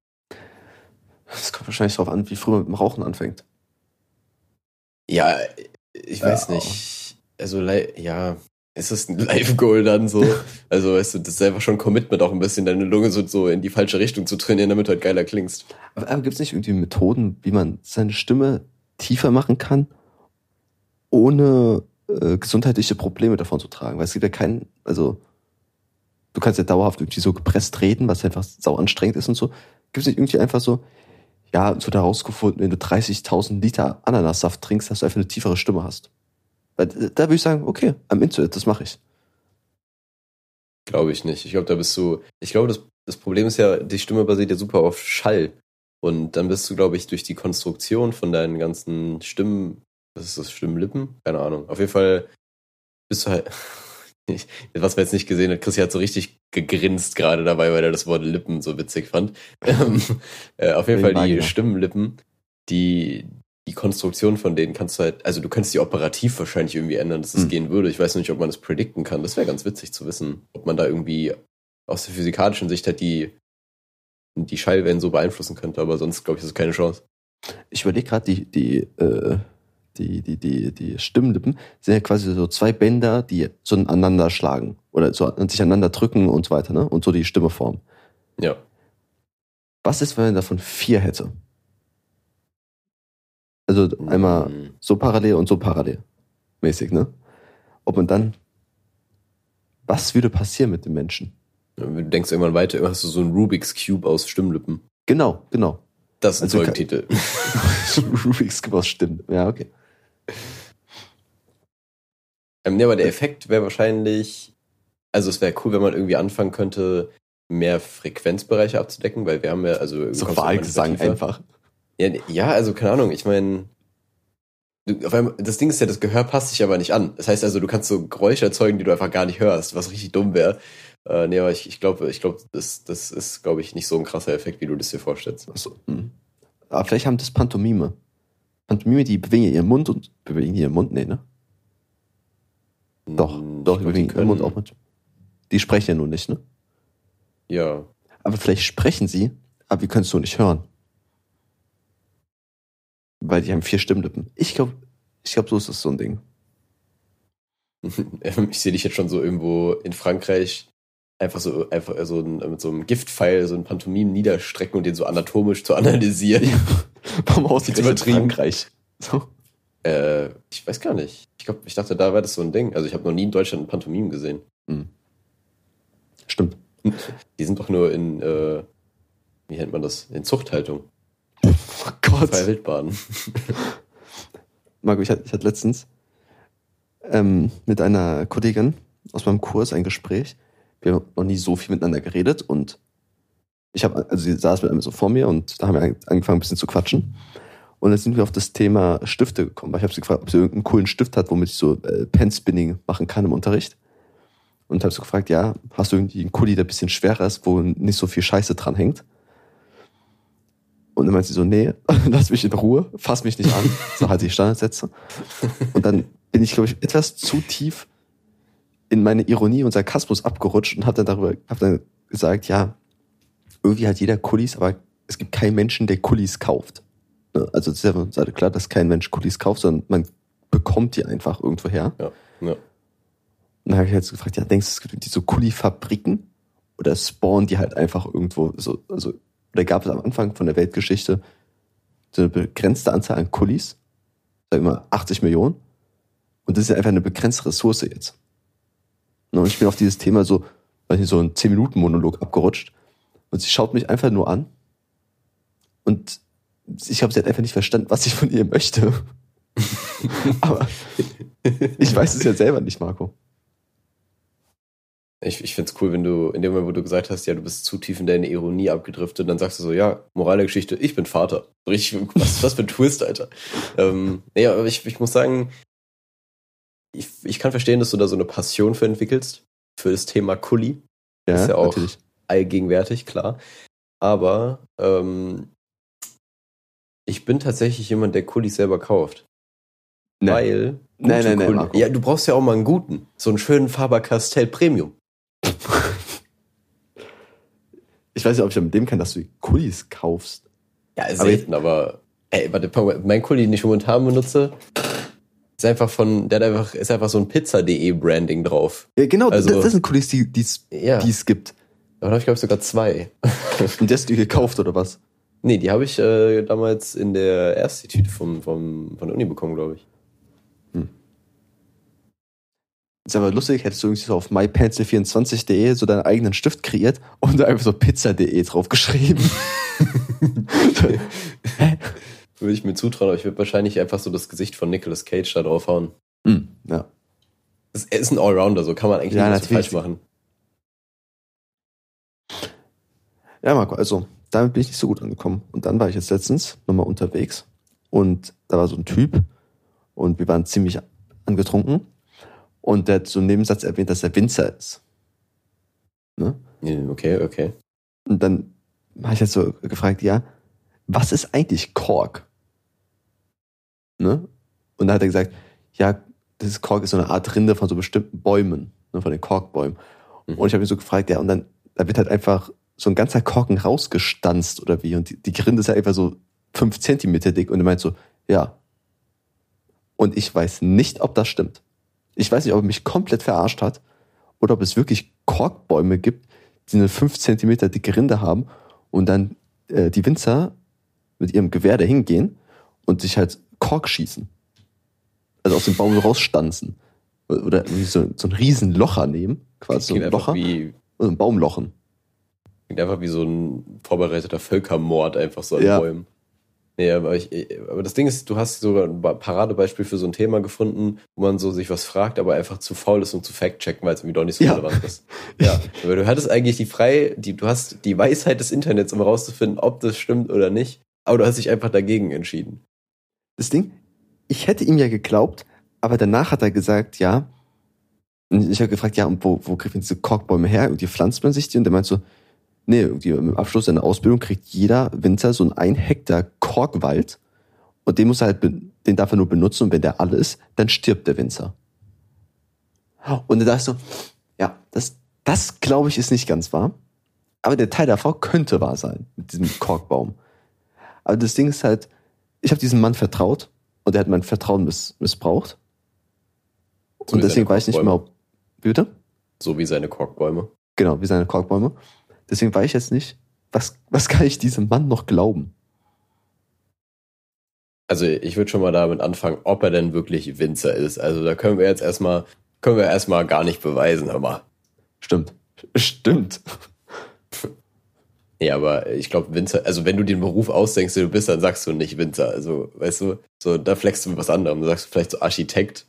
Das kommt wahrscheinlich darauf an, wie früh man mit dem Rauchen anfängt. Ja, ich weiß Ja. nicht. Also, ja, ist das ein Live-Goal dann so? Also, weißt du, das ist einfach schon Commitment auch ein bisschen, deine Lunge so, so in die falsche Richtung zu trainieren, damit du halt geiler klingst. Aber, aber gibt es nicht irgendwie Methoden, wie man seine Stimme tiefer machen kann, ohne äh, gesundheitliche Probleme davon zu tragen? Weil es gibt ja keinen, also du kannst ja dauerhaft irgendwie so gepresst reden, was einfach sau anstrengend ist und so. Gibt es nicht irgendwie einfach so, ja, so da rausgefunden, wenn du 30.000 Liter Ananassaft trinkst, dass du einfach eine tiefere Stimme hast? Äh, da würde ich sagen, okay, am into it, das mache ich. Glaube ich nicht. Ich glaube, da bist du. Ich glaube, das, das Problem ist ja, die Stimme basiert ja super auf Schall. Und dann bist du, glaube ich, durch die Konstruktion von deinen ganzen Stimmen. Was ist das? Stimmlippen? Keine Ahnung. Auf jeden Fall bist du halt. Ich, was man jetzt nicht gesehen hat, Chris hat so richtig gegrinst gerade dabei, weil er das Wort Lippen so witzig fand. Ähm, äh, auf jeden Fall die. Stimmenlippen, die, die Konstruktion von denen kannst du halt, also du könntest die operativ wahrscheinlich irgendwie ändern, dass das Hm. gehen würde. Ich weiß nicht, ob man das predikten kann. Das wäre ganz witzig zu wissen, ob man da irgendwie aus der physikalischen Sicht halt die, die Schallwellen so beeinflussen könnte, aber sonst glaube ich, ist es keine Chance. Ich überlege gerade, die, die, äh, die, die, die, die Stimmlippen sind ja quasi so zwei Bänder, die so aneinander schlagen oder so sich aneinander drücken und so weiter, ne? Und so die Stimme formen. Ja. Was ist, wenn man davon vier hätte? Also einmal Hm. so parallel und so parallel. Mäßig, ne? Ob man dann. Was würde passieren mit dem Menschen? Du denkst irgendwann weiter, irgendwann hast du so einen Rubik's Cube aus Stimmlippen. Genau, genau. Das ist ein Also Folgentitel. Rubik's Cube aus Stimmen. Ja, okay. Ähm, ja, aber der Effekt wäre wahrscheinlich, also es wäre cool, wenn man irgendwie anfangen könnte, mehr Frequenzbereiche abzudecken, weil wir haben ja, also So Wahlgesang einfach. Ja, ja, also keine Ahnung, ich meine, das Ding ist ja, das Gehör passt sich aber nicht an. Das heißt also, du kannst so Geräusche erzeugen, die du einfach gar nicht hörst, was richtig dumm wäre. Äh, nee, aber ich, ich glaube, ich glaube, das, das ist, glaube ich, nicht so ein krasser Effekt, wie du das dir vorstellst. Achso. hm. Aber vielleicht haben das Pantomime. Pantomime, die bewegen ihren Mund und bewegen ihren Mund, nee, ne? Doch, Hm, doch, ich die glaub, bewegen die ihren Mund auch mit. Die sprechen ja nur nicht, ne? Ja. Aber vielleicht sprechen sie, aber wir können es so nicht hören. Weil die haben vier Stimmlippen. Ich glaube, ich glaube, so ist das so ein Ding. Ich sehe dich jetzt schon so irgendwo in Frankreich einfach so einfach so ein, mit so einem Giftpfeil so ein Pantomim niederstrecken und den so anatomisch zu analysieren. Warum aus Jetzt übertrieben. Frankreich? So. äh, ich weiß gar nicht. Ich glaube, ich dachte, da war das so ein Ding. Also ich habe noch nie in Deutschland ein Pantomim gesehen. Hm. Stimmt. Die sind doch nur in äh, wie nennt man das? In Zuchthaltung. Gott. Bei Wildbaden. Marco, ich hatte, ich hatte letztens ähm, mit einer Kollegin aus meinem Kurs ein Gespräch. Wir haben noch nie so viel miteinander geredet und ich habe, also sie saß mit einem so vor mir und da haben wir angefangen ein bisschen zu quatschen. Und dann sind wir auf das Thema Stifte gekommen, weil ich habe sie gefragt, ob sie irgendeinen coolen Stift hat, womit ich so äh, Pen-Spinning machen kann im Unterricht. Und habe sie gefragt, ja, hast du irgendwie einen Kuli, der ein bisschen schwerer ist, wo nicht so viel Scheiße dran hängt? Und dann meinte sie so, nee, lass mich in Ruhe, fass mich nicht an. So halt die Standardsätze. Und dann bin ich, glaube ich, etwas zu tief in meine Ironie und Sarkasmus abgerutscht und habe dann darüber, habe dann gesagt, ja, irgendwie hat jeder Kullis, aber es gibt keinen Menschen, der Kullis kauft. Ne? Also es ist ja klar, dass kein Mensch Kullis kauft, sondern man bekommt die einfach irgendwo her. Ja. ja. Und dann habe ich halt so gefragt, ja, denkst du, es gibt diese Kuli-Fabriken? Oder spawnen die halt einfach irgendwo so, also, oder gab es am Anfang von der Weltgeschichte so eine begrenzte Anzahl an Kulis? Sagen wir mal 80 Millionen. Und das ist ja einfach eine begrenzte Ressource jetzt. Und ich bin auf dieses Thema so, weiß nicht, so ein 10-Minuten-Monolog abgerutscht. Und sie schaut mich einfach nur an. Und ich glaube, sie hat einfach nicht verstanden, was ich von ihr möchte. Aber ich weiß es ja selber nicht, Marco. Ich, ich finde es cool, wenn du, in dem Moment, wo du gesagt hast, ja, du bist zu tief in deine Ironie abgedriftet, dann sagst du so, ja, Moral der Geschichte, ich bin Vater. Richtig, was, was für ein Twist, Alter. ähm, nee, aber ich, ich muss sagen, ich, ich kann verstehen, dass du da so eine Passion für entwickelst, für das Thema Kulli. Ja, Ist ja auch- natürlich. allgegenwärtig, klar. Aber ähm, ich bin tatsächlich jemand, der Kulis selber kauft. Weil. Nein, gute nein, nein, Kuli- Marco. Ja, du brauchst ja auch mal einen guten. So einen schönen Faber-Castell Premium. Ich weiß nicht, ob ich mit dem kann, dass du die Kulis kaufst. Ja, Aber selten, aber. Ey, warte, mein Kuli, den ich momentan benutze, ist einfach von. Der hat einfach, ist einfach so ein Pizza.de Branding drauf. Ja, genau, Also- das, das sind Kulis, die es Ja. gibt. Da habe ich, glaube ich, sogar zwei. Und die hast du gekauft, oder was? Nee, die habe ich äh, damals in der Erstitüte vom, vom, von der Uni bekommen, glaube ich. Ist aber lustig, hättest du irgendwie so auf mypencil24.de so deinen eigenen Stift kreiert und da einfach so pizza.de draufgeschrieben. Würde ich mir zutrauen, aber ich würde wahrscheinlich einfach so das Gesicht von Nicolas Cage da draufhauen. Hm, ja. Das- Er ist ein Allrounder, so kann man eigentlich Ja, nicht so falsch machen. Ja, Marco, also damit bin ich nicht so gut angekommen. Und dann war ich jetzt letztens nochmal unterwegs und da war so ein Typ und wir waren ziemlich angetrunken und der hat so einen Nebensatz erwähnt, dass er Winzer ist. Ne? Okay, okay. Und dann habe ich jetzt so gefragt, ja, was ist eigentlich Kork? Ne? Und da hat er gesagt, ja, das ist Kork ist so eine Art Rinde von so bestimmten Bäumen, ne, von den Korkbäumen. Mhm. Und ich habe ihn so gefragt, ja, und dann da wird halt einfach so ein ganzer Korken rausgestanzt oder wie. Und die, die Rinde ist ja einfach so fünf Zentimeter dick. Und er meint so, ja. Und ich weiß nicht, ob das stimmt. Ich weiß nicht, ob er mich komplett verarscht hat oder ob es wirklich Korkbäume gibt, die eine fünf Zentimeter dicke Rinde haben und dann äh, die Winzer mit ihrem Gewehr dahin gehen und sich halt Kork schießen. Also aus dem Baum so rausstanzen. Oder so, so ein Riesenlocher nehmen, quasi so ein Locher. Wie, und einen Baum lochen. Klingt einfach wie so ein vorbereiteter Völkermord einfach so an ja. Bäumen. Nee, aber, ich, aber das Ding ist, du hast sogar ein Paradebeispiel für so ein Thema gefunden, wo man so sich was fragt, aber einfach zu faul ist, um zu fact-checken, weil es irgendwie doch nicht so ja. relevant ist. Ja, aber du hattest eigentlich die frei, die, du hast die Weisheit des Internets, um herauszufinden, ob das stimmt oder nicht, aber du hast dich einfach dagegen entschieden. Das Ding, ich hätte ihm ja geglaubt, aber danach hat er gesagt, ja, und ich habe gefragt, ja, und wo, wo kriegt man diese Korkbäume her? Und die pflanzt man sich die? Und der meint so, nee, irgendwie im Abschluss seiner Ausbildung kriegt jeder Winzer so einen ein Hektar Korkwald und den muss er halt, den darf er nur benutzen und wenn der alle ist, dann stirbt der Winzer. Und da dachte ich so, ja, das, das glaube ich ist nicht ganz wahr. Aber der Teil davor könnte wahr sein, mit diesem Korkbaum. Aber das Ding ist halt, ich habe diesem Mann vertraut und er hat mein Vertrauen miss missbraucht. So und deswegen weiß ich nicht mehr, ob. Bitte? So wie seine Korkbäume. Genau, wie seine Korkbäume. Deswegen weiß ich jetzt nicht, was, was kann ich diesem Mann noch glauben? Also ich würde schon mal damit anfangen, ob er denn wirklich Winzer ist. Also da können wir jetzt erstmal, können wir erstmal gar nicht beweisen, aber. Stimmt. Stimmt. Ja, aber ich glaube, Winzer, also wenn du den Beruf ausdenkst, den du bist, dann sagst du nicht Winzer. Also, weißt du, so, da flexst du mit was anderem. Du sagst vielleicht so Architekt.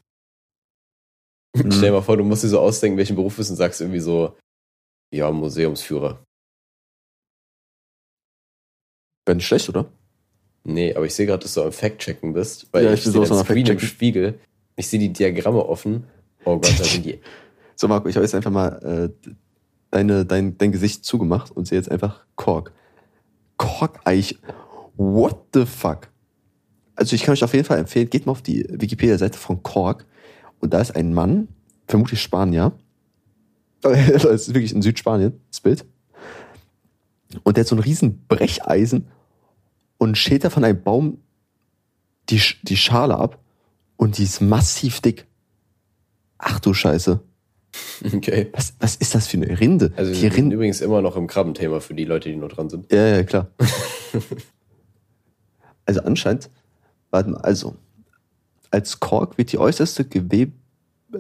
Mhm. Stell dir mal vor, du musst dir so ausdenken, welchen Beruf ist und sagst irgendwie so, ja, Museumsführer. Wäre nicht schlecht, oder? Nee, aber ich sehe gerade, dass du am Fact-Checken bist, weil ja, ich, ich sehe den Screen im Spiegel. Ich sehe die Diagramme offen. Oh Gott, da sind die. so, Marco, ich habe jetzt einfach mal äh, deine, dein, dein Gesicht zugemacht und sehe jetzt einfach Kork. Korkeich. What the fuck? Also ich kann euch auf jeden Fall empfehlen, geht mal auf die Wikipedia-Seite von Kork und da ist ein Mann, vermutlich Spanier, das ist wirklich in Südspanien, das Bild. Und der hat so ein riesen Brecheisen und schält da von einem Baum die, die Schale ab und die ist massiv dick. Ach du Scheiße. Okay. Was, was ist das für eine Rinde? Also die wir sind übrigens immer noch im Krabbenthema für die Leute, die nur dran sind. Ja, ja, klar. also anscheinend, warte mal, also, als Kork wird die äußerste Gewebe,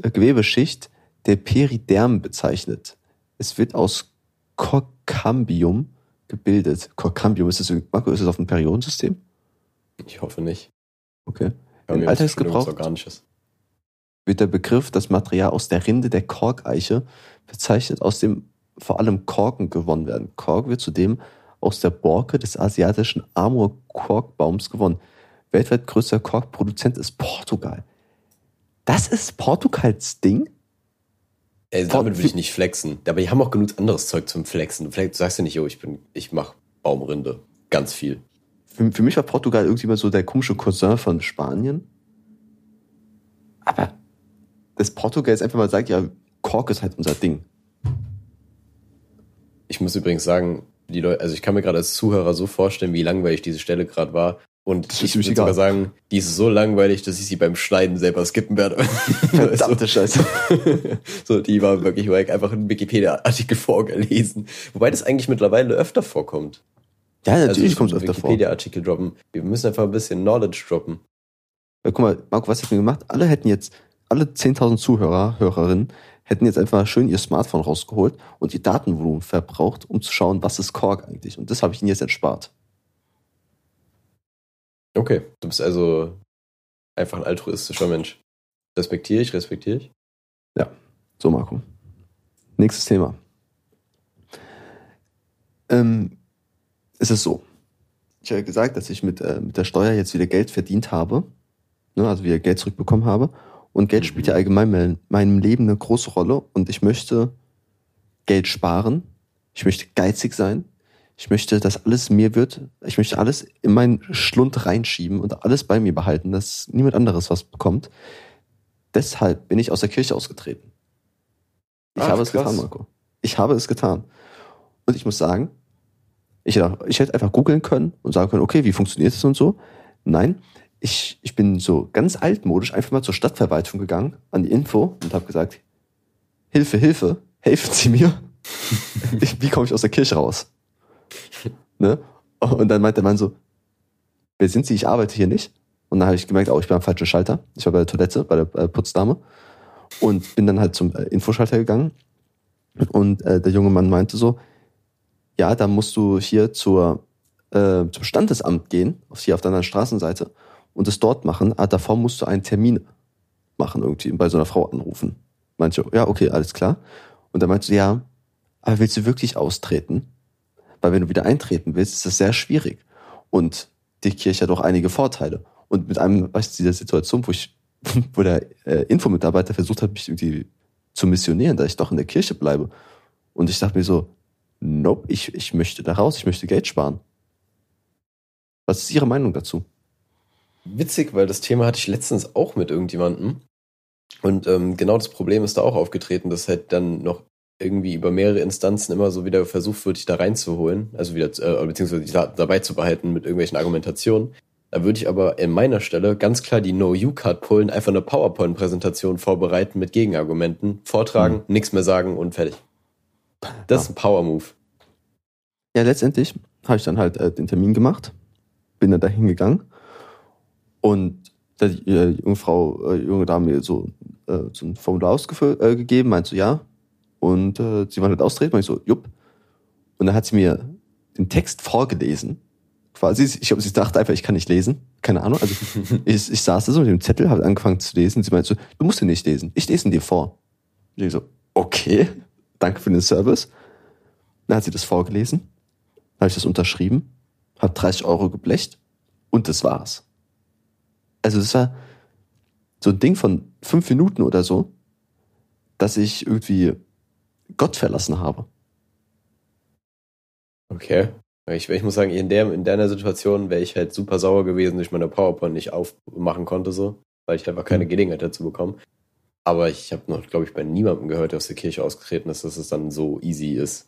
äh, Gewebeschicht der Periderm bezeichnet. Es wird aus Korkambium gebildet. Korkambium, ist das, Marco, ist das auf dem Periodensystem? Ich hoffe nicht. Okay. Im Alltagsgebrauch wird der Begriff das Material aus der Rinde der Korkeiche bezeichnet, aus dem vor allem Korken gewonnen werden. Kork wird zudem aus der Borke des asiatischen Amur-Korkbaums gewonnen. Weltweit größter Korkproduzent ist Portugal. Das ist Portugals Ding? Ey, damit will ich nicht flexen. Aber die haben auch genug anderes Zeug zum Flexen. Vielleicht sagst du nicht, oh, ich bin, ich mach Baumrinde. Ganz viel. Für, für mich war Portugal irgendwie mal so der komische Cousin von Spanien. Aber das Portugal jetzt einfach mal sagt, ja, Kork ist halt unser Ding. Ich muss übrigens sagen, die Leute, also ich kann mir gerade als Zuhörer so vorstellen, wie langweilig diese Stelle gerade war. Und das ich würde sogar sagen, die ist so langweilig, dass ich sie beim Schneiden selber skippen werde. Verdammte Scheiße. so, die war wirklich wack, einfach ein Wikipedia-Artikel vorgelesen. Wobei das eigentlich mittlerweile öfter vorkommt. Ja, natürlich also kommt es öfter vor. Wikipedia-Artikel droppen. Wir müssen einfach ein bisschen Knowledge droppen. Ja, guck mal, Marco, was hätten wir gemacht? Alle hätten jetzt, alle 10.000 Zuhörer, Hörerinnen, hätten jetzt einfach schön ihr Smartphone rausgeholt und ihr Datenvolumen verbraucht, um zu schauen, was ist Kork eigentlich. Und das habe ich ihnen jetzt erspart. Okay, du bist also einfach ein altruistischer Mensch. Respektiere ich, respektiere ich. Ja, so Marco. Nächstes Thema. Ähm, es ist so. Ich habe gesagt, dass ich mit, äh, mit der Steuer jetzt wieder Geld verdient habe. Ne, also wieder Geld zurückbekommen habe. Und Geld spielt ja allgemein in meinem Leben eine große Rolle. Und ich möchte Geld sparen. Ich möchte geizig sein. Ich möchte, dass alles mir wird. Ich möchte alles in meinen Schlund reinschieben und alles bei mir behalten, dass niemand anderes was bekommt. Deshalb bin ich aus der Kirche ausgetreten. Ich Ach, habe es krass. getan, Marco. Ich habe es getan. Und ich muss sagen, ich hätte, ich hätte einfach googeln können und sagen können, okay, wie funktioniert es und so. Nein, ich, ich bin so ganz altmodisch einfach mal zur Stadtverwaltung gegangen, an die Info und habe gesagt, Hilfe, Hilfe, helfen Sie mir. Ich- wie komme ich aus der Kirche raus? Ne? Und dann meint der Mann so, wer sind Sie? Ich arbeite hier nicht. Und dann habe ich gemerkt, oh, ich bin am falschen Schalter. Ich war bei der Toilette, bei der äh, Putzdame. Und bin dann halt zum äh, Infoschalter gegangen. Und äh, der junge Mann meinte so, ja, da musst du hier zur, äh, zum Standesamt gehen, hier auf der anderen Straßenseite, und es dort machen. Ah, davor musst du einen Termin machen, irgendwie, bei so einer Frau anrufen. Meinte ja, okay, alles klar. Und dann meinte sie, ja, aber willst du wirklich austreten? Weil wenn du wieder eintreten willst, ist das sehr schwierig. Und die Kirche hat auch einige Vorteile. Und mit einem, weißt du, dieser Situation, wo ich, wo der äh, Infomitarbeiter versucht hat, mich irgendwie zu missionieren, dass ich doch in der Kirche bleibe. Und ich dachte mir so, nope, ich, ich möchte da raus, ich möchte Geld sparen. Was ist Ihre Meinung dazu? Witzig, weil das Thema hatte ich letztens auch mit irgendjemandem. Und ähm, genau das Problem ist da auch aufgetreten, dass halt dann noch irgendwie über mehrere Instanzen immer so wieder versucht wird, dich da reinzuholen, also wieder, äh, beziehungsweise dich da, dabei zu behalten mit irgendwelchen Argumentationen. Da würde ich aber in meiner Stelle ganz klar die No-You-Card pullen, einfach eine PowerPoint-Präsentation vorbereiten mit Gegenargumenten, vortragen, nichts mehr sagen und fertig. Das ist ein Power-Move. Ja, letztendlich habe ich dann halt äh, den Termin gemacht, bin dann dahin gegangen und da die äh, junge Frau, äh, junge Dame mir so, äh, so ein Formular ausgefüllt, äh, gegeben, meinte so, ja. Und äh, sie wollen halt austreten, meinte ich so, jupp. Und dann hat sie mir den Text vorgelesen. Quasi, ich glaube, sie dachte einfach, ich kann nicht lesen. Keine Ahnung. Also ich, ich saß da so mit dem Zettel, habe angefangen zu lesen. Sie meinte so, du musst ihn nicht lesen. Ich lese ihn dir vor. Und ich so, okay, danke für den Service. Dann hat sie das vorgelesen. Dann habe ich das unterschrieben, habe 30 Euro geblecht und das war's. Also das war so ein Ding von fünf Minuten oder so, dass ich irgendwie Gott verlassen habe. Okay. Ich, ich muss sagen, in der, in deiner Situation wäre ich halt super sauer gewesen, dass ich meine PowerPoint nicht aufmachen konnte, so, weil ich einfach keine Gelegenheit dazu bekommen. Aber ich habe noch, glaube ich, bei niemandem gehört, der aus der Kirche ausgetreten ist, dass es dann so easy ist.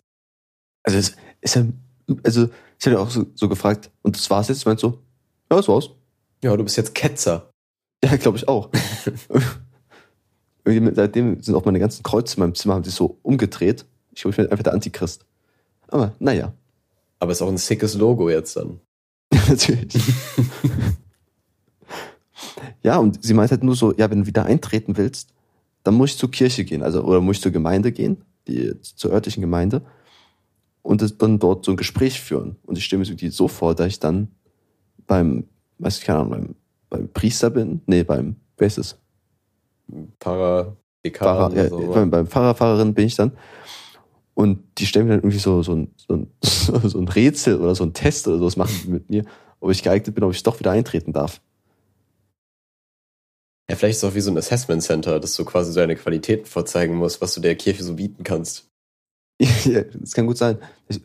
Also es ist ja, also ich hatte auch so, so gefragt, und das war's jetzt? Ich meinte so, ja, das war's. Ja, du bist jetzt Ketzer. Ja, glaube ich auch. Seitdem sind auch meine ganzen Kreuze in meinem Zimmer haben sich so umgedreht. Ich glaube, ich bin einfach der Antichrist. Aber naja, Aber ist auch ein sickes Logo jetzt dann. natürlich. ja, und sie meint halt nur so, ja, wenn du wieder eintreten willst, dann muss ich zur Kirche gehen, also oder muss ich zur Gemeinde gehen, die zur örtlichen Gemeinde und dann dort so ein Gespräch führen. Und ich stelle mir so die so vor, dass ich dann beim, weiß ich keine Ahnung, beim, beim Priester bin, nee, beim, wer ist es? Para, Dekan ja, oder so. beim, beim Pfarrerin bin ich dann. Und die stellen mir dann irgendwie so, so, ein, so, ein, so ein Rätsel oder so ein Test oder sowas machen mit mir, ob ich geeignet bin, ob ich doch wieder eintreten darf. Ja, vielleicht ist es auch wie so ein Assessment Center, dass du quasi deine Qualitäten vorzeigen musst, was du der Kirche so bieten kannst. ja, das kann gut sein. Ich,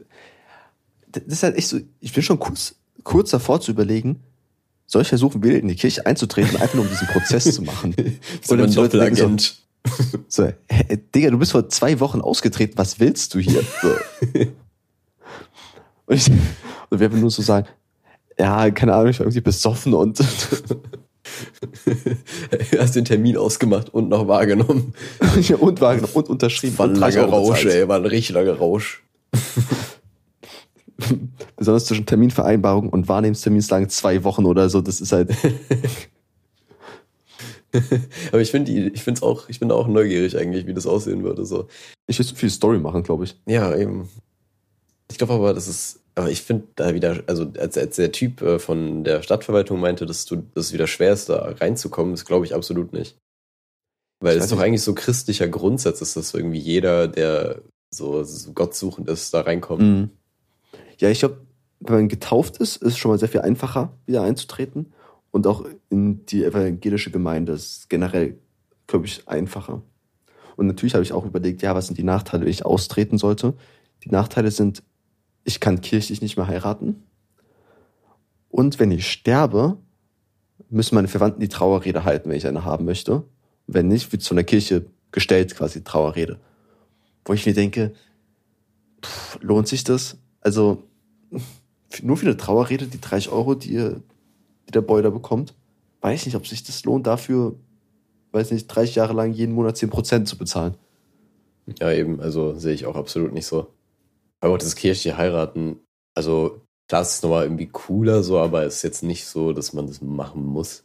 das ist halt echt so, ich bin schon kurz, kurz davor zu überlegen, soll ich versuchen, wieder in die Kirche einzutreten, einfach nur um diesen Prozess zu machen. So ein die Leute denken so, Doppelagent. So, hä, Digga, du bist vor zwei Wochen ausgetreten, was willst du hier? So. und, ich, und wir nur so sagen, ja, keine Ahnung, ich war irgendwie besoffen und Du hast den Termin ausgemacht und noch wahrgenommen. und wahrgenommen und unterschrieben. War ein und 30 langer Rausch, ey, war ein richtig langer Rausch. Besonders zwischen Terminvereinbarung und Wahrnehmungstermin lagen zwei Wochen oder so. Das ist halt, Aber ich finde ich finde es auch, ich bin auch neugierig eigentlich, wie das aussehen würde, so. ich will so viel Story machen, glaube ich. Ja, eben. Ich glaube aber, das ist, aber ich finde da wieder, also als, als der Typ äh, von der Stadtverwaltung meinte, dass du das wieder schwer ist, da reinzukommen, das glaube ich absolut nicht. Weil es doch eigentlich so christlicher Grundsatz, ist, dass irgendwie jeder, der so, so gottsuchend ist, da reinkommt. Mhm. Ja, ich glaube, wenn man getauft ist, ist es schon mal sehr viel einfacher, wieder einzutreten. Und auch in die evangelische Gemeinde ist generell, glaube ich, einfacher. Und natürlich habe ich auch überlegt, ja, was sind die Nachteile, wenn ich austreten sollte? Die Nachteile sind, ich kann kirchlich nicht mehr heiraten. Und wenn ich sterbe, müssen meine Verwandten die Trauerrede halten, wenn ich eine haben möchte. Wenn nicht, wird von der Kirche gestellt quasi Trauerrede. Wo ich mir denke, pff, lohnt sich das? Also nur für eine Trauerrede, die 30 Euro, die, ihr, die der Boy da bekommt, weiß nicht, ob sich das lohnt, dafür, weiß nicht, 30 Jahre lang jeden Monat 10% zu bezahlen. Ja, eben, also sehe ich auch absolut nicht so. Aber auch das kirchliche Heiraten, also klar, es ist nochmal irgendwie cooler so, aber es ist jetzt nicht so, dass man das machen muss.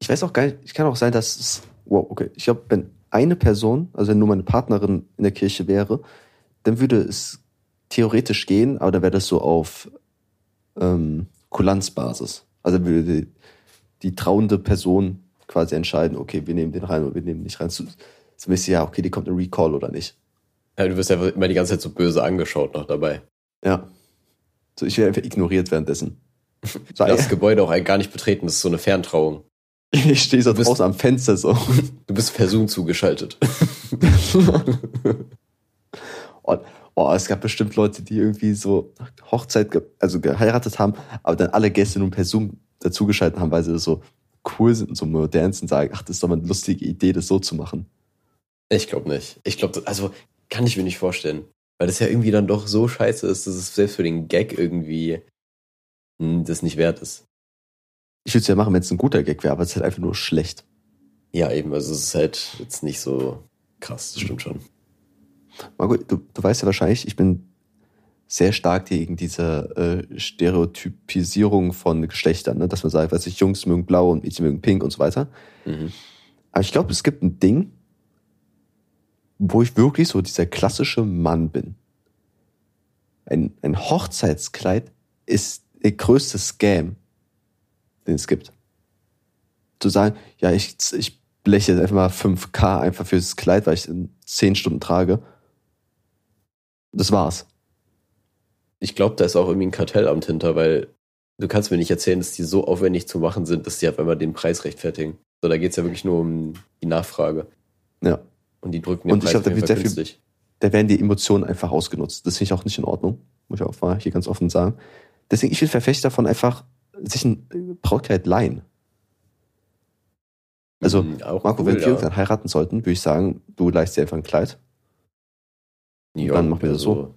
Ich weiß auch gar nicht, ich kann auch sein, dass es, wow, okay, ich glaube, wenn eine Person, also wenn nur meine Partnerin in der Kirche wäre, dann würde es theoretisch gehen, aber dann wäre das so auf ähm, Kulanzbasis. Also würde die, die trauende Person quasi entscheiden, okay, wir nehmen den rein oder wir nehmen nicht rein. So, mäßig, ja, okay, die kommt ein Recall oder nicht. Ja, du wirst ja immer die ganze Zeit so böse angeschaut noch dabei. Ja. So, ich werde einfach ignoriert währenddessen. So, das Gebäude auch gar nicht betreten, das ist so eine Ferntrauung. Ich stehe so draußen am Fenster so. Du bist per Zoom zugeschaltet. Und, oh, es gab bestimmt Leute, die irgendwie so Hochzeit, ge also geheiratet haben, aber dann alle Gäste nun per Zoom dazugeschaltet haben, weil sie so cool sind und so modern sind und sagen, ach, das ist doch mal eine lustige Idee, das so zu machen. Ich glaube nicht. Ich glaube, also kann ich mir nicht vorstellen. Weil das ja irgendwie dann doch so scheiße ist, dass es selbst für den Gag irgendwie hm, das nicht wert ist. Ich würde es ja machen, wenn es ein guter Gag wäre, aber es ist halt einfach nur schlecht. Ja, eben, also es ist halt jetzt nicht so krass, das stimmt schon. Marco, du, du weißt ja wahrscheinlich, ich bin sehr stark gegen diese äh, Stereotypisierung von Geschlechtern, ne? dass man sagt, weiß ich, Jungs mögen blau und Mädchen mögen pink und so weiter. Mhm. Aber ich glaube, es gibt ein Ding, wo ich wirklich so dieser klassische Mann bin. Ein, ein Hochzeitskleid ist der größte Scam, den es gibt. Zu sagen, ja, ich, ich bleche jetzt einfach mal 5K einfach fürs Kleid, weil ich es in 10 Stunden trage. Das war's. Ich glaube, da ist auch irgendwie ein Kartellamt hinter, weil du kannst mir nicht erzählen, dass die so aufwendig zu machen sind, dass die auf einmal den Preis rechtfertigen. So, da geht's ja wirklich nur um die Nachfrage. Ja. Und die drücken den Und ich Preis glaube, da wird sehr viel, da werden die Emotionen einfach ausgenutzt. Das finde ich auch nicht in Ordnung. Muss ich auch mal hier ganz offen sagen. Deswegen, ich bin Verfechter davon, einfach sich ein Brautkleid leihen. Also, Mhm, Marco, cool, wenn wir ja. irgendwann heiraten sollten, würde ich sagen, du leihst dir einfach ein Kleid. Ja, dann machen wir das so. also,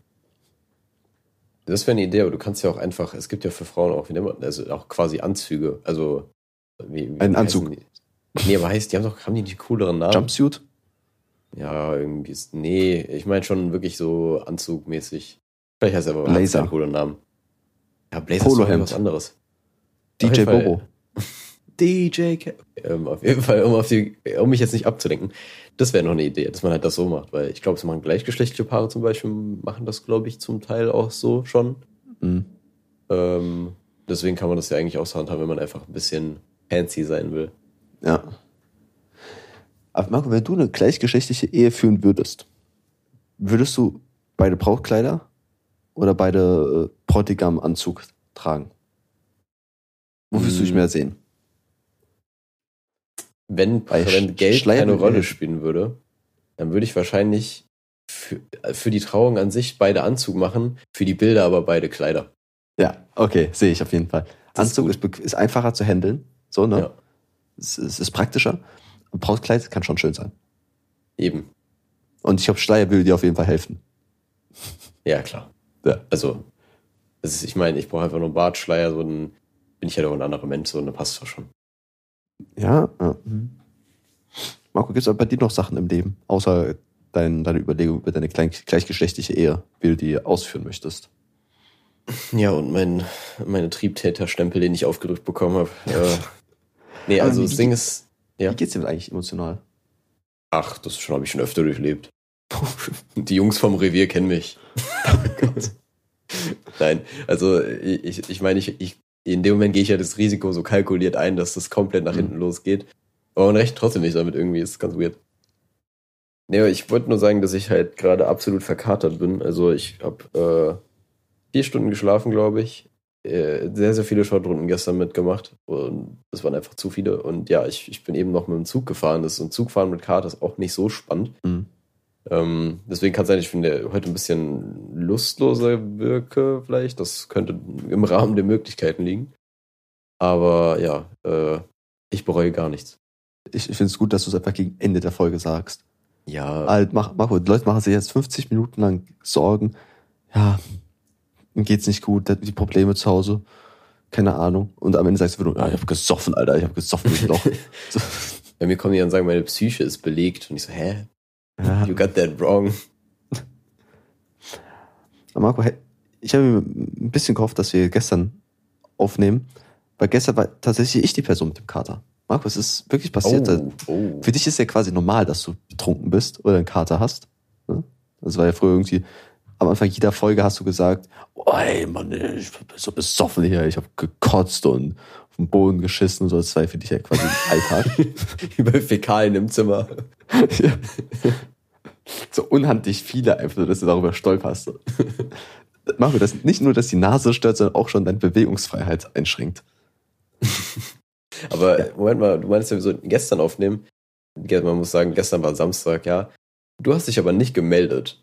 Das wäre eine Idee, aber du kannst ja auch einfach, es gibt ja für Frauen auch, wie nennt man, also auch quasi Anzüge, also wie, wie Ein Anzug. Die? Nee, aber heißt, die haben doch, haben die nicht cooleren Namen? Jumpsuit? Ja, irgendwie ist, nee, ich meine schon wirklich so anzugmäßig. Vielleicht heißt er aber Blazer. einen coolen Namen. Ja, Blazer ist doch Polohemd. was anderes. DJ Bobo. DJ Ke ähm, auf jeden Fall, um, auf die, um mich jetzt nicht abzulenken. Das wäre noch eine Idee, dass man halt das so macht, weil ich glaube, es machen gleichgeschlechtliche Paare zum Beispiel, machen das, glaube ich, zum Teil auch so schon. Mhm. Ähm, deswegen kann man das ja eigentlich auch so handhaben, wenn man einfach ein bisschen fancy sein will. Ja. Aber Marco, wenn du eine gleichgeschlechtliche Ehe führen würdest, würdest du beide Brautkleider oder beide äh, Bräutigam-Anzug tragen? Wo würdest du dich Mm. mehr sehen? Wenn, Bei wenn Geld Schleier keine Rolle spielen würde, dann würde ich wahrscheinlich für, für die Trauung an sich beide Anzug machen, für die Bilder aber beide Kleider. Ja, okay, sehe ich auf jeden Fall. Das ist Anzug ist, bequ- ist einfacher zu handeln, so, ne? Ja. Es, es ist praktischer. Und Brautkleid kann schon schön sein. Eben. Und ich glaube, Schleier würde dir auf jeden Fall helfen. Ja, klar. Ja. Also, ist, ich meine, ich brauche einfach nur einen Bartschleier, so ein, bin ich ja doch ein anderer Mensch, so, und dann passt das schon. Ja. ja. mhm. Marco, gibt es bei dir noch Sachen im Leben, außer dein, deine Überlegung über deine klein, gleichgeschlechtliche Ehe, wie du die ausführen möchtest? Ja, und mein, meine Triebtäterstempel, den ich aufgedrückt bekommen habe. Äh, nee, also das Ding ist, Ja. Wie geht's dir eigentlich emotional? ach, das schon habe ich schon öfter durchlebt. Die Jungs vom Revier kennen mich. Nein, also ich, ich meine, ich, ich, in dem Moment gehe ich ja das Risiko so kalkuliert ein, dass das komplett nach Mhm. hinten losgeht. Aber man rechnet trotzdem nicht damit irgendwie, ist ganz weird. Nee, ich wollte nur sagen, dass ich halt gerade absolut verkatert bin. Also ich habe äh, vier Stunden geschlafen, glaube ich. äh, sehr, sehr viele Shortrunden gestern mitgemacht und es waren einfach zu viele. Und ja, ich, ich bin eben noch mit dem Zug gefahren. Das ist ein Zugfahren mit Karte ist auch nicht so spannend. Mhm. Ähm, deswegen kann es sein, ich finde, heute ein bisschen lustloser wirke, vielleicht. Das könnte im Rahmen der Möglichkeiten liegen. Aber ja, äh, ich bereue gar nichts. Ich, ich finde es gut, dass du es einfach gegen Ende der Folge sagst. Ja, Halt, mach, mach, die Leute machen sich jetzt 50 Minuten lang Sorgen. Ja, ihm geht's nicht gut, der hat die Probleme zu Hause. Keine Ahnung. Und am Ende sagst du nur, ja, ich habe gesoffen, Alter, ich habe gesoffen so, bei mir kommen die dann und sagen, meine Psyche ist belegt. Und ich so, hä? ja. You got that wrong. Marco, ich habe mir ein bisschen gehofft, dass wir gestern aufnehmen, weil gestern war tatsächlich ich die Person mit dem Kater. Marco, es ist wirklich passiert. Oh, oh. Für dich ist ja quasi normal, dass du betrunken bist oder einen Kater hast. Ne? Das war ja früher irgendwie, am Anfang jeder Folge hast du gesagt, oh, ey Mann, ich bin so besoffen hier, ich habe gekotzt und auf den Boden geschissen und so. Das war ja für dich ja quasi Alltag. Über Fäkalien im Zimmer. ja. So unhandlich viele einfach, dass du darüber stolperst. Mach mir das nicht nur, dass die Nase stört, sondern auch schon deine Bewegungsfreiheit einschränkt. Aber Moment mal, du meinst ja, wir sollten gestern aufnehmen. Ja, Man muss sagen, gestern war Samstag, ja. Du hast dich aber nicht gemeldet.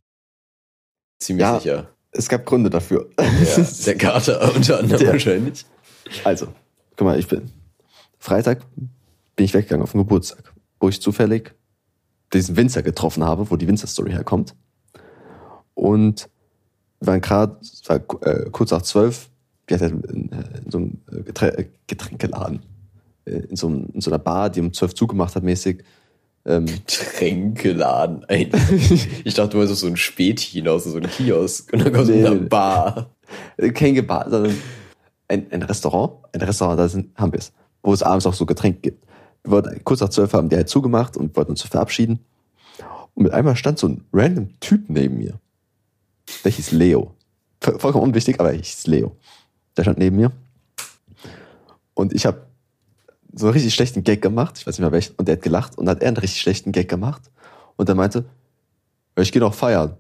Ziemlich Ja. sicher. Es gab Gründe dafür. Ja, der Kater unter anderem Der- wahrscheinlich. Also, guck mal, ich bin Freitag bin ich weggegangen auf den Geburtstag, wo ich zufällig diesen Winzer getroffen habe, wo die Winzer-Story herkommt. Und wir waren gerade, äh, kurz nach zwölf, wir hatten in, äh, in so einem äh, Geträ äh, Getränkeladen, in so, einem, in so einer Bar, die um zwölf zugemacht hat, mäßig. Ähm, Tränkeladen. Ey, Ich dachte, meinst so ein Späti hinaus, so ein Kiosk. Und dann kommst du Nee, in eine. Bar. kein Bar, sondern ein, ein Restaurant, ein Restaurant, da sind, haben wir es, wo es abends auch so Getränke gibt. Wir wollten, kurz nach zwölf haben die halt zugemacht und wollten uns verabschieden. Und mit einmal stand so ein random Typ neben mir. Der hieß Leo. Voll- Vollkommen unwichtig, aber er hieß Leo. Der stand neben mir. Und ich habe so einen richtig schlechten Gag gemacht. Ich weiß nicht mehr welchen. Und der hat gelacht und dann hat er einen richtig schlechten Gag gemacht. Und er meinte, "Ja, ich gehe noch feiern.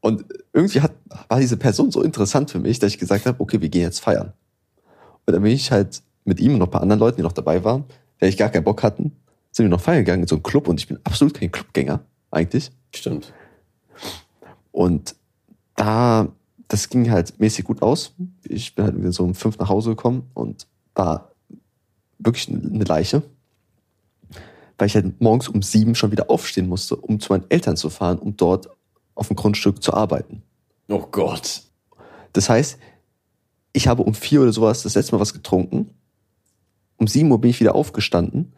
Und irgendwie hat, war diese Person so interessant für mich, dass ich gesagt habe, okay, wir gehen jetzt feiern. Und dann bin ich halt mit ihm und noch ein paar anderen Leuten, die noch dabei waren, der ich gar keinen Bock hatten, sind wir noch feiern gegangen in so einen Club und ich bin absolut kein Clubgänger, eigentlich. Stimmt. Und da, das ging halt mäßig gut aus. Ich bin halt wieder so um fünf nach Hause gekommen und war wirklich eine Leiche. Weil ich halt morgens um sieben schon wieder aufstehen musste, um zu meinen Eltern zu fahren, um dort auf dem Grundstück zu arbeiten. Oh Gott. Das heißt, ich habe um vier oder sowas das letzte Mal was getrunken. Um sieben Uhr bin ich wieder aufgestanden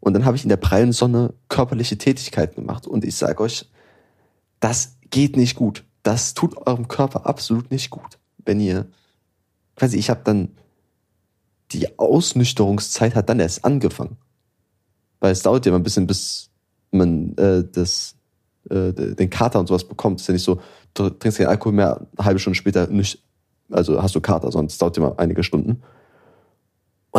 und dann habe ich in der prallen Sonne körperliche Tätigkeiten gemacht. Und ich sage euch, das geht nicht gut. Das tut eurem Körper absolut nicht gut. Wenn ihr, quasi, ich habe dann, die Ausnüchterungszeit hat dann erst angefangen. Weil es dauert ja immer ein bisschen, bis man äh, das, äh, den Kater und sowas bekommt. Es ist ja nicht so, du trinkst keinen Alkohol mehr, eine halbe Stunde später nicht, also hast du Kater, es dauert immer einige Stunden.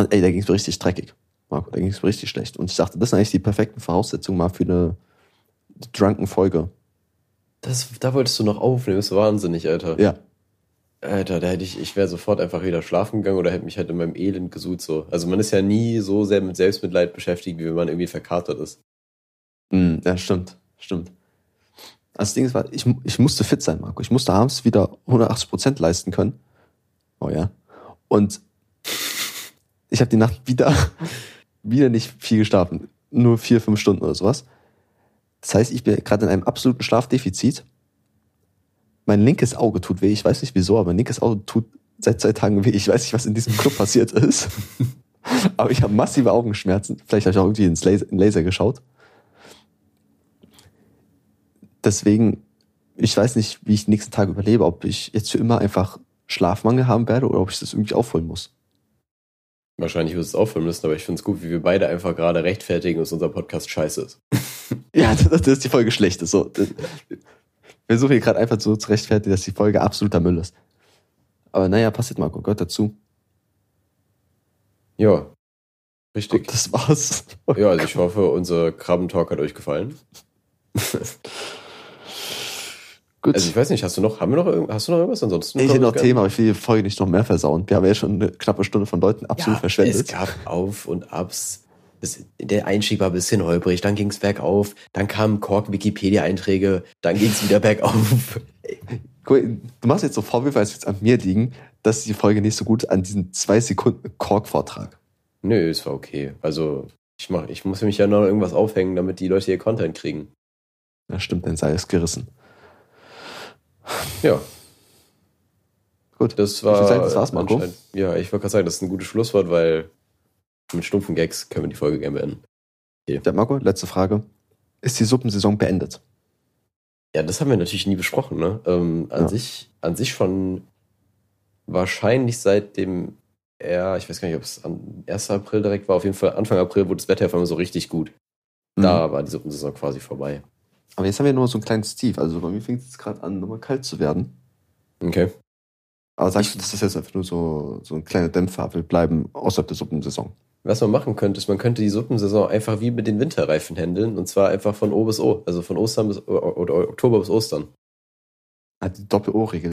Und ey, da ging es mir richtig dreckig. Marco, da ging es mir richtig schlecht. Und ich dachte, das sind eigentlich die perfekten Voraussetzungen mal für eine drunken Folge. Das, da wolltest du noch aufnehmen, ist wahnsinnig, Alter. Ja. Alter, da hätte ich, ich wäre sofort einfach wieder schlafen gegangen oder hätte mich halt in meinem Elend gesucht so. Also man ist ja nie so sehr mit Selbstmitleid beschäftigt, wie wenn man irgendwie verkatert ist. Mm, ja, stimmt, stimmt. Also das Ding ist, war, ich, ich musste fit sein, Marco. Ich musste abends wieder 180 Prozent leisten können. Oh ja. Und ich habe die Nacht wieder, wieder nicht viel geschlafen. Nur vier, fünf Stunden oder sowas. Das heißt, ich bin gerade in einem absoluten Schlafdefizit. Mein linkes Auge tut weh. Ich weiß nicht wieso, aber mein linkes Auge tut seit zwei Tagen weh. Ich weiß nicht, was in diesem Club passiert ist. Aber ich habe massive Augenschmerzen. Vielleicht habe ich auch irgendwie ins Laser, in Laser geschaut. Deswegen, ich weiß nicht, wie ich die nächsten Tage überlebe, ob ich jetzt für immer einfach Schlafmangel haben werde oder ob ich das irgendwie aufholen muss. Wahrscheinlich wirst du es auffüllen müssen, aber ich finde es gut, wie wir beide einfach gerade rechtfertigen, dass unser Podcast scheiße ist. Ja, das, das ist die Folge schlecht. ist So, wir versuchen hier gerade einfach so zu rechtfertigen, dass die Folge absoluter Müll ist. Aber naja, passiert Marco, gehört dazu. Ja. Richtig. Und das war's. Ja, also ich hoffe, unser Krabbentalk hat euch gefallen. Gut. Also ich weiß nicht, hast du noch, haben wir noch, hast du noch irgendwas ansonsten? ich hätte noch Themen, aber ich will die Folge nicht noch mehr versauen. Wir haben ja schon eine knappe Stunde von Leuten absolut ja, verschwendet. Es gab Auf und Abs. Das, der Einstieg war ein bisschen holprig, dann ging es bergauf, dann kamen Kork-Wikipedia-Einträge, dann ging es wieder bergauf. Guck, Du machst jetzt so Vorwürfe, als jetzt an mir liegen, dass die Folge nicht so gut an diesen zwei Sekunden Kork-Vortrag. Nö, es war okay. Also ich, mach, ich muss mich ja noch irgendwas aufhängen, damit die Leute ihr Content kriegen. Ja, stimmt, dann sei es gerissen. Ja, Gut. das war. Ich sagen, das war's, Marco. Ja, ich wollte gerade sagen, das ist ein gutes Schlusswort, weil mit stumpfen Gags können wir die Folge gerne beenden. Ja, Marco, letzte Frage. Ist die Suppensaison beendet? Ja, das haben wir natürlich nie besprochen, ne? Ähm, an, Ja. sich, an sich schon wahrscheinlich seit dem, ja, ich weiß gar nicht, ob es am 1. April direkt war, auf jeden Fall Anfang April wurde das Wetter auf einmal so richtig gut. Mhm. Da war die Suppensaison quasi vorbei. Aber jetzt haben wir nur so einen kleinen Steve. Also bei mir fängt es gerade an, nochmal kalt zu werden. Okay. Aber sagst du, dass das jetzt einfach nur so, so ein kleiner Dämpfer will bleiben außerhalb der Suppensaison? Was man machen könnte, ist, man könnte die Suppensaison einfach wie mit den Winterreifen handeln und zwar einfach von O bis O, also von Ostern bis oder Oktober bis Ostern. Ah, die Doppel-O-Regel.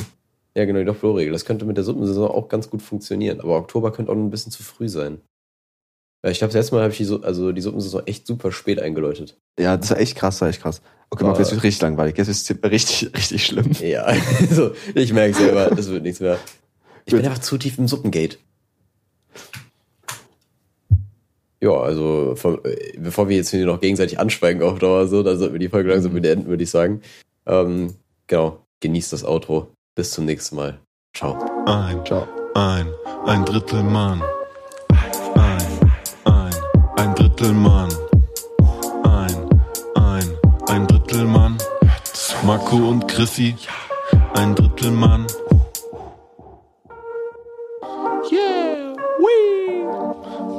Ja, genau, die Doppelregel. Das könnte mit der Suppensaison auch ganz gut funktionieren, aber Oktober könnte auch ein bisschen zu früh sein. Weil ich glaube, das letzte Mal habe ich die, Su- also die Suppensaison echt super spät eingeläutet. Ja, das war echt krass, das war echt krass. Okay, Marco, jetzt wird richtig langweilig. Jetzt ist es richtig, richtig schlimm. Ja, also ich merke selber, das wird nichts mehr. Ich Gut. bin einfach zu tief im Suppengate. Ja, also von, äh, bevor wir jetzt hier noch gegenseitig anschweigen auf Dauer, so, dann sollten wir die Folge langsam beenden, würde ich sagen. Ähm, genau, genießt das Outro. Bis zum nächsten Mal. Ciao. Ein, Ciao. ein, ein Drittel Mann. Ein Drittel Mann. Ein, ein, ein Drittel Mann. Marco und Chrissy, ein Drittel Mann.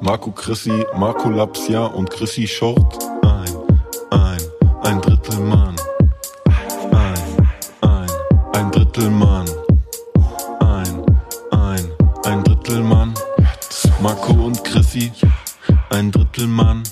Marco Chrissy, Marco Lapsia und Chrissy Short. Ein, ein, ein Drittel Mann. Ein, ein, ein Drittel Mann. Ein, ein, ein Drittel Mann. Marco und Chrissy, ein Drittel Mann.